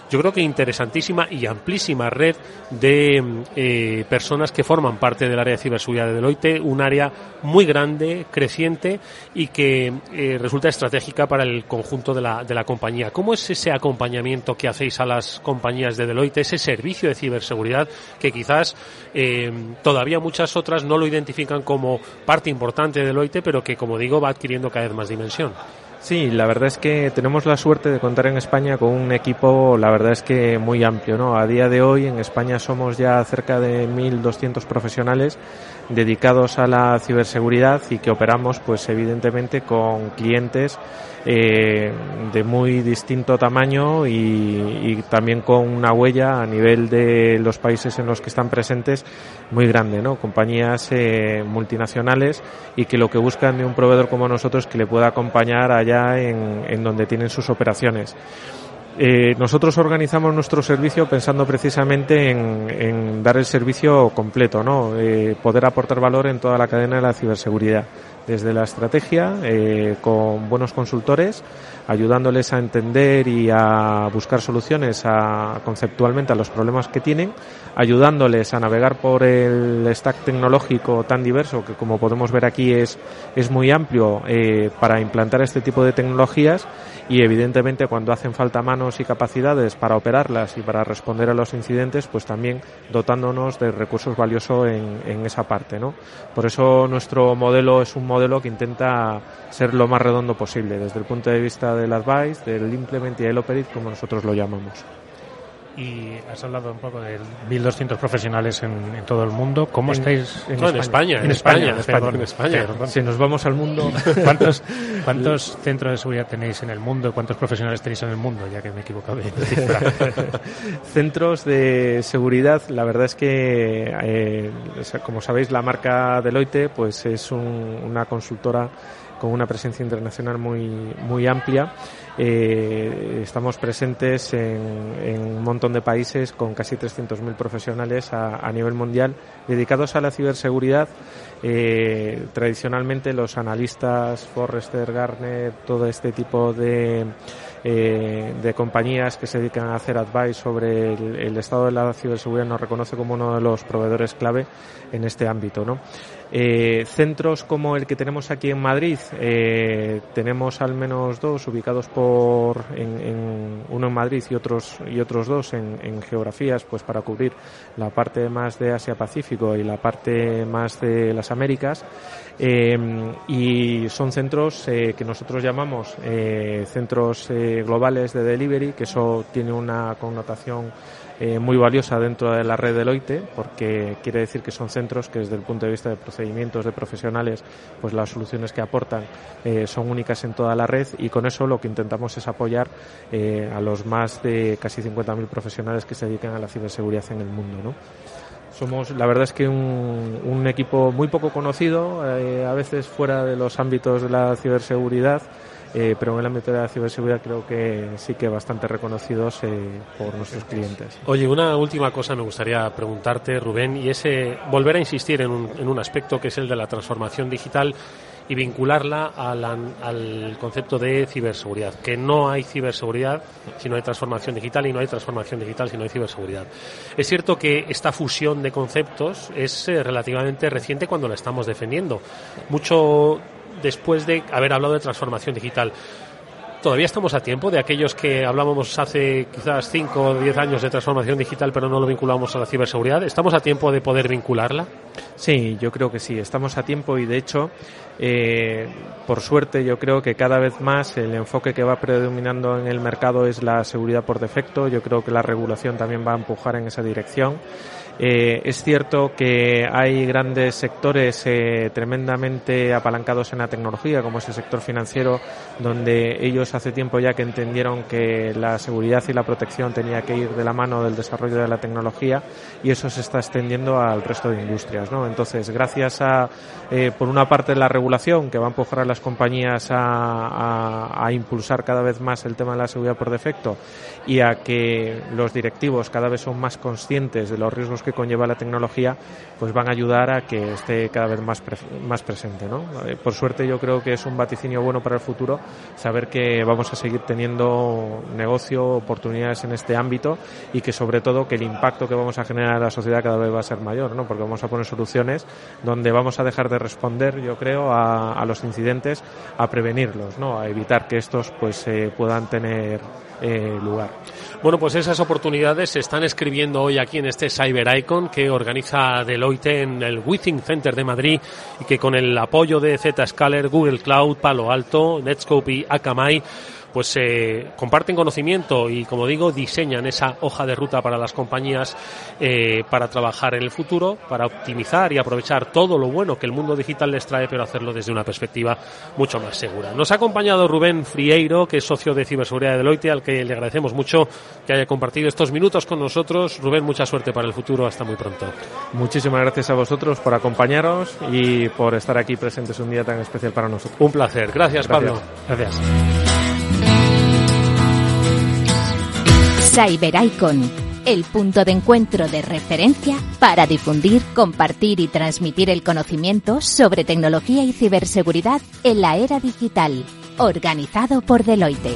yo creo que interesantísima y amplísima red de eh, personas que forman parte del área de ciberseguridad de Deloitte, un área muy grande, creciente y que eh, resulta estratégica para el conjunto de la, de la compañía. ¿Cómo es ese acompañamiento que hacéis a las compañías de Deloitte, ese servicio de ciberseguridad que quizás eh, todavía muchas otras no lo identifican como parte importante de Deloitte, pero que, como digo, va adquiriendo cada vez más dimensión? Sí, la verdad es que tenemos la suerte de contar en España con un equipo, la verdad es que muy amplio, ¿no? A día de hoy en España somos ya cerca de 1.200 profesionales dedicados a la ciberseguridad y que operamos, pues evidentemente con clientes eh, de muy distinto tamaño y, también con una huella a nivel de los países en los que están presentes muy grande, ¿no? Compañías eh, multinacionales y que lo que buscan de un proveedor como nosotros que le pueda acompañar allá en, en donde tienen sus operaciones. Eh, nosotros organizamos nuestro servicio pensando precisamente en, dar el servicio completo, ¿no? Eh, poder aportar valor en toda la cadena de la ciberseguridad, desde la estrategia, eh, con buenos consultores, ayudándoles a entender y a buscar soluciones a, conceptualmente a los problemas que tienen, ayudándoles a navegar por el stack tecnológico tan diverso que como podemos ver aquí es, es muy amplio para implantar este tipo de tecnologías y evidentemente cuando hacen falta manos y capacidades para operarlas y para responder a los incidentes, pues también dotándonos de recursos valiosos en, en esa parte, ¿no? Por eso nuestro modelo es un modelo que intenta ser lo más redondo posible desde el punto de vista del advice, del implement y el operate, como nosotros lo llamamos y has hablado un poco de 1.200 profesionales en, todo el mundo. ¿Cómo estáis en, España? En España, en España, Si nos vamos al mundo... *laughs* ¿Cuántos, ¿Cuántos centros de seguridad tenéis en el mundo? ¿Cuántos profesionales tenéis en el mundo? Ya que me he equivocado de *laughs* Centros de seguridad, la verdad es que, eh, como sabéis, la marca Deloitte pues es una consultora con una presencia internacional muy, muy amplia. Eh, estamos presentes en, un montón de países con casi 300.000 profesionales a, nivel mundial dedicados a la ciberseguridad eh, tradicionalmente los analistas, Forrester, Gartner, todo este tipo eh, de compañías que se dedican a hacer advice sobre el, estado de la ciberseguridad nos reconoce como uno de los proveedores clave en este ámbito. ¿no? Eh, centros como el que tenemos aquí en Madrid, eh, tenemos al menos dos ubicados por en, uno en Madrid y otros y otros dos en, en, geografías, pues para cubrir la parte más de Asia Pacífico y la parte más de las Américas. Eh, y son centros eh, que nosotros llamamos eh, centros globales de delivery, que eso tiene una connotación eh, muy valiosa dentro de la red Deloitte porque quiere decir que son centros que desde el punto de vista de procedimientos de profesionales pues las soluciones que aportan eh, son únicas en toda la red y con eso lo que intentamos es apoyar eh, a los más de casi 50.000 profesionales que se dedican a la ciberseguridad en el mundo ¿no? somos la verdad es que un, un equipo muy poco conocido a veces fuera de los ámbitos de la ciberseguridad eh, pero en el ámbito de la ciberseguridad creo que sí que bastante reconocidos eh, por nuestros clientes. Oye, una última cosa me gustaría preguntarte, Rubén, y es eh, volver a insistir en un, en un aspecto que es el de la transformación digital y vincularla al, al, concepto de ciberseguridad, que no hay ciberseguridad si no hay transformación digital y no hay transformación digital si no hay ciberseguridad. Es cierto que esta fusión de conceptos es eh, relativamente reciente cuando la estamos defendiendo. Mucho después de haber hablado de transformación digital. Todavía estamos a tiempo de aquellos que hablábamos hace quizás 5 o 10 años de transformación digital, pero no lo vinculamos a la ciberseguridad. ¿Estamos a tiempo de poder vincularla? Sí, yo creo que sí, estamos a tiempo y de hecho, eh, por suerte, yo creo que cada vez más el enfoque que va predominando en el mercado es la seguridad por defecto. Yo creo que la regulación también va a empujar en esa dirección. Eh, es cierto que hay grandes sectores eh, tremendamente apalancados en la tecnología, como es el sector financiero, donde ellos hace tiempo ya que entendieron que la seguridad y la protección tenía que ir de la mano del desarrollo de la tecnología y eso se está extendiendo al resto de industrias. ¿no? Entonces, gracias a, eh, por una parte, la regulación que va a empujar a las compañías a, impulsar cada vez más el tema de la seguridad por defecto y a que los directivos cada vez son más conscientes de los riesgos que conlleva la tecnología, pues van a ayudar a que esté cada vez más, más presente. ¿no? Por suerte yo creo que es un vaticinio bueno para el futuro saber que vamos a seguir teniendo negocio, oportunidades en este ámbito y que sobre todo que el impacto que vamos a generar en la sociedad cada vez va a ser mayor, ¿no? porque vamos a poner soluciones donde vamos a dejar de responder, yo creo, a, a los incidentes, a prevenirlos, ¿no? a evitar que estos pues eh, puedan tener eh, lugar. Bueno, pues esas oportunidades se están escribiendo hoy aquí en este Cyber Icon que organiza Deloitte en el Withing Center de Madrid y que con el apoyo de Zscaler, Google Cloud, Palo Alto, Netscope y Akamai pues eh, comparten conocimiento y, como digo, diseñan esa hoja de ruta para las compañías eh, para trabajar en el futuro, para optimizar y aprovechar todo lo bueno que el mundo digital les trae, pero hacerlo desde una perspectiva mucho más segura. Nos ha acompañado Rubén Frieiro, que es socio de ciberseguridad de Deloitte, al que le agradecemos mucho que haya compartido estos minutos con nosotros. Rubén, mucha suerte para el futuro. Hasta muy pronto. Muchísimas gracias a vosotros por acompañaros y por estar aquí presentes un día tan especial para nosotros. Un placer. Gracias, gracias. Pablo. Gracias. CyberIcon, el punto de encuentro de referencia para difundir, compartir y transmitir el conocimiento sobre tecnología y ciberseguridad en la era digital, organizado por Deloitte.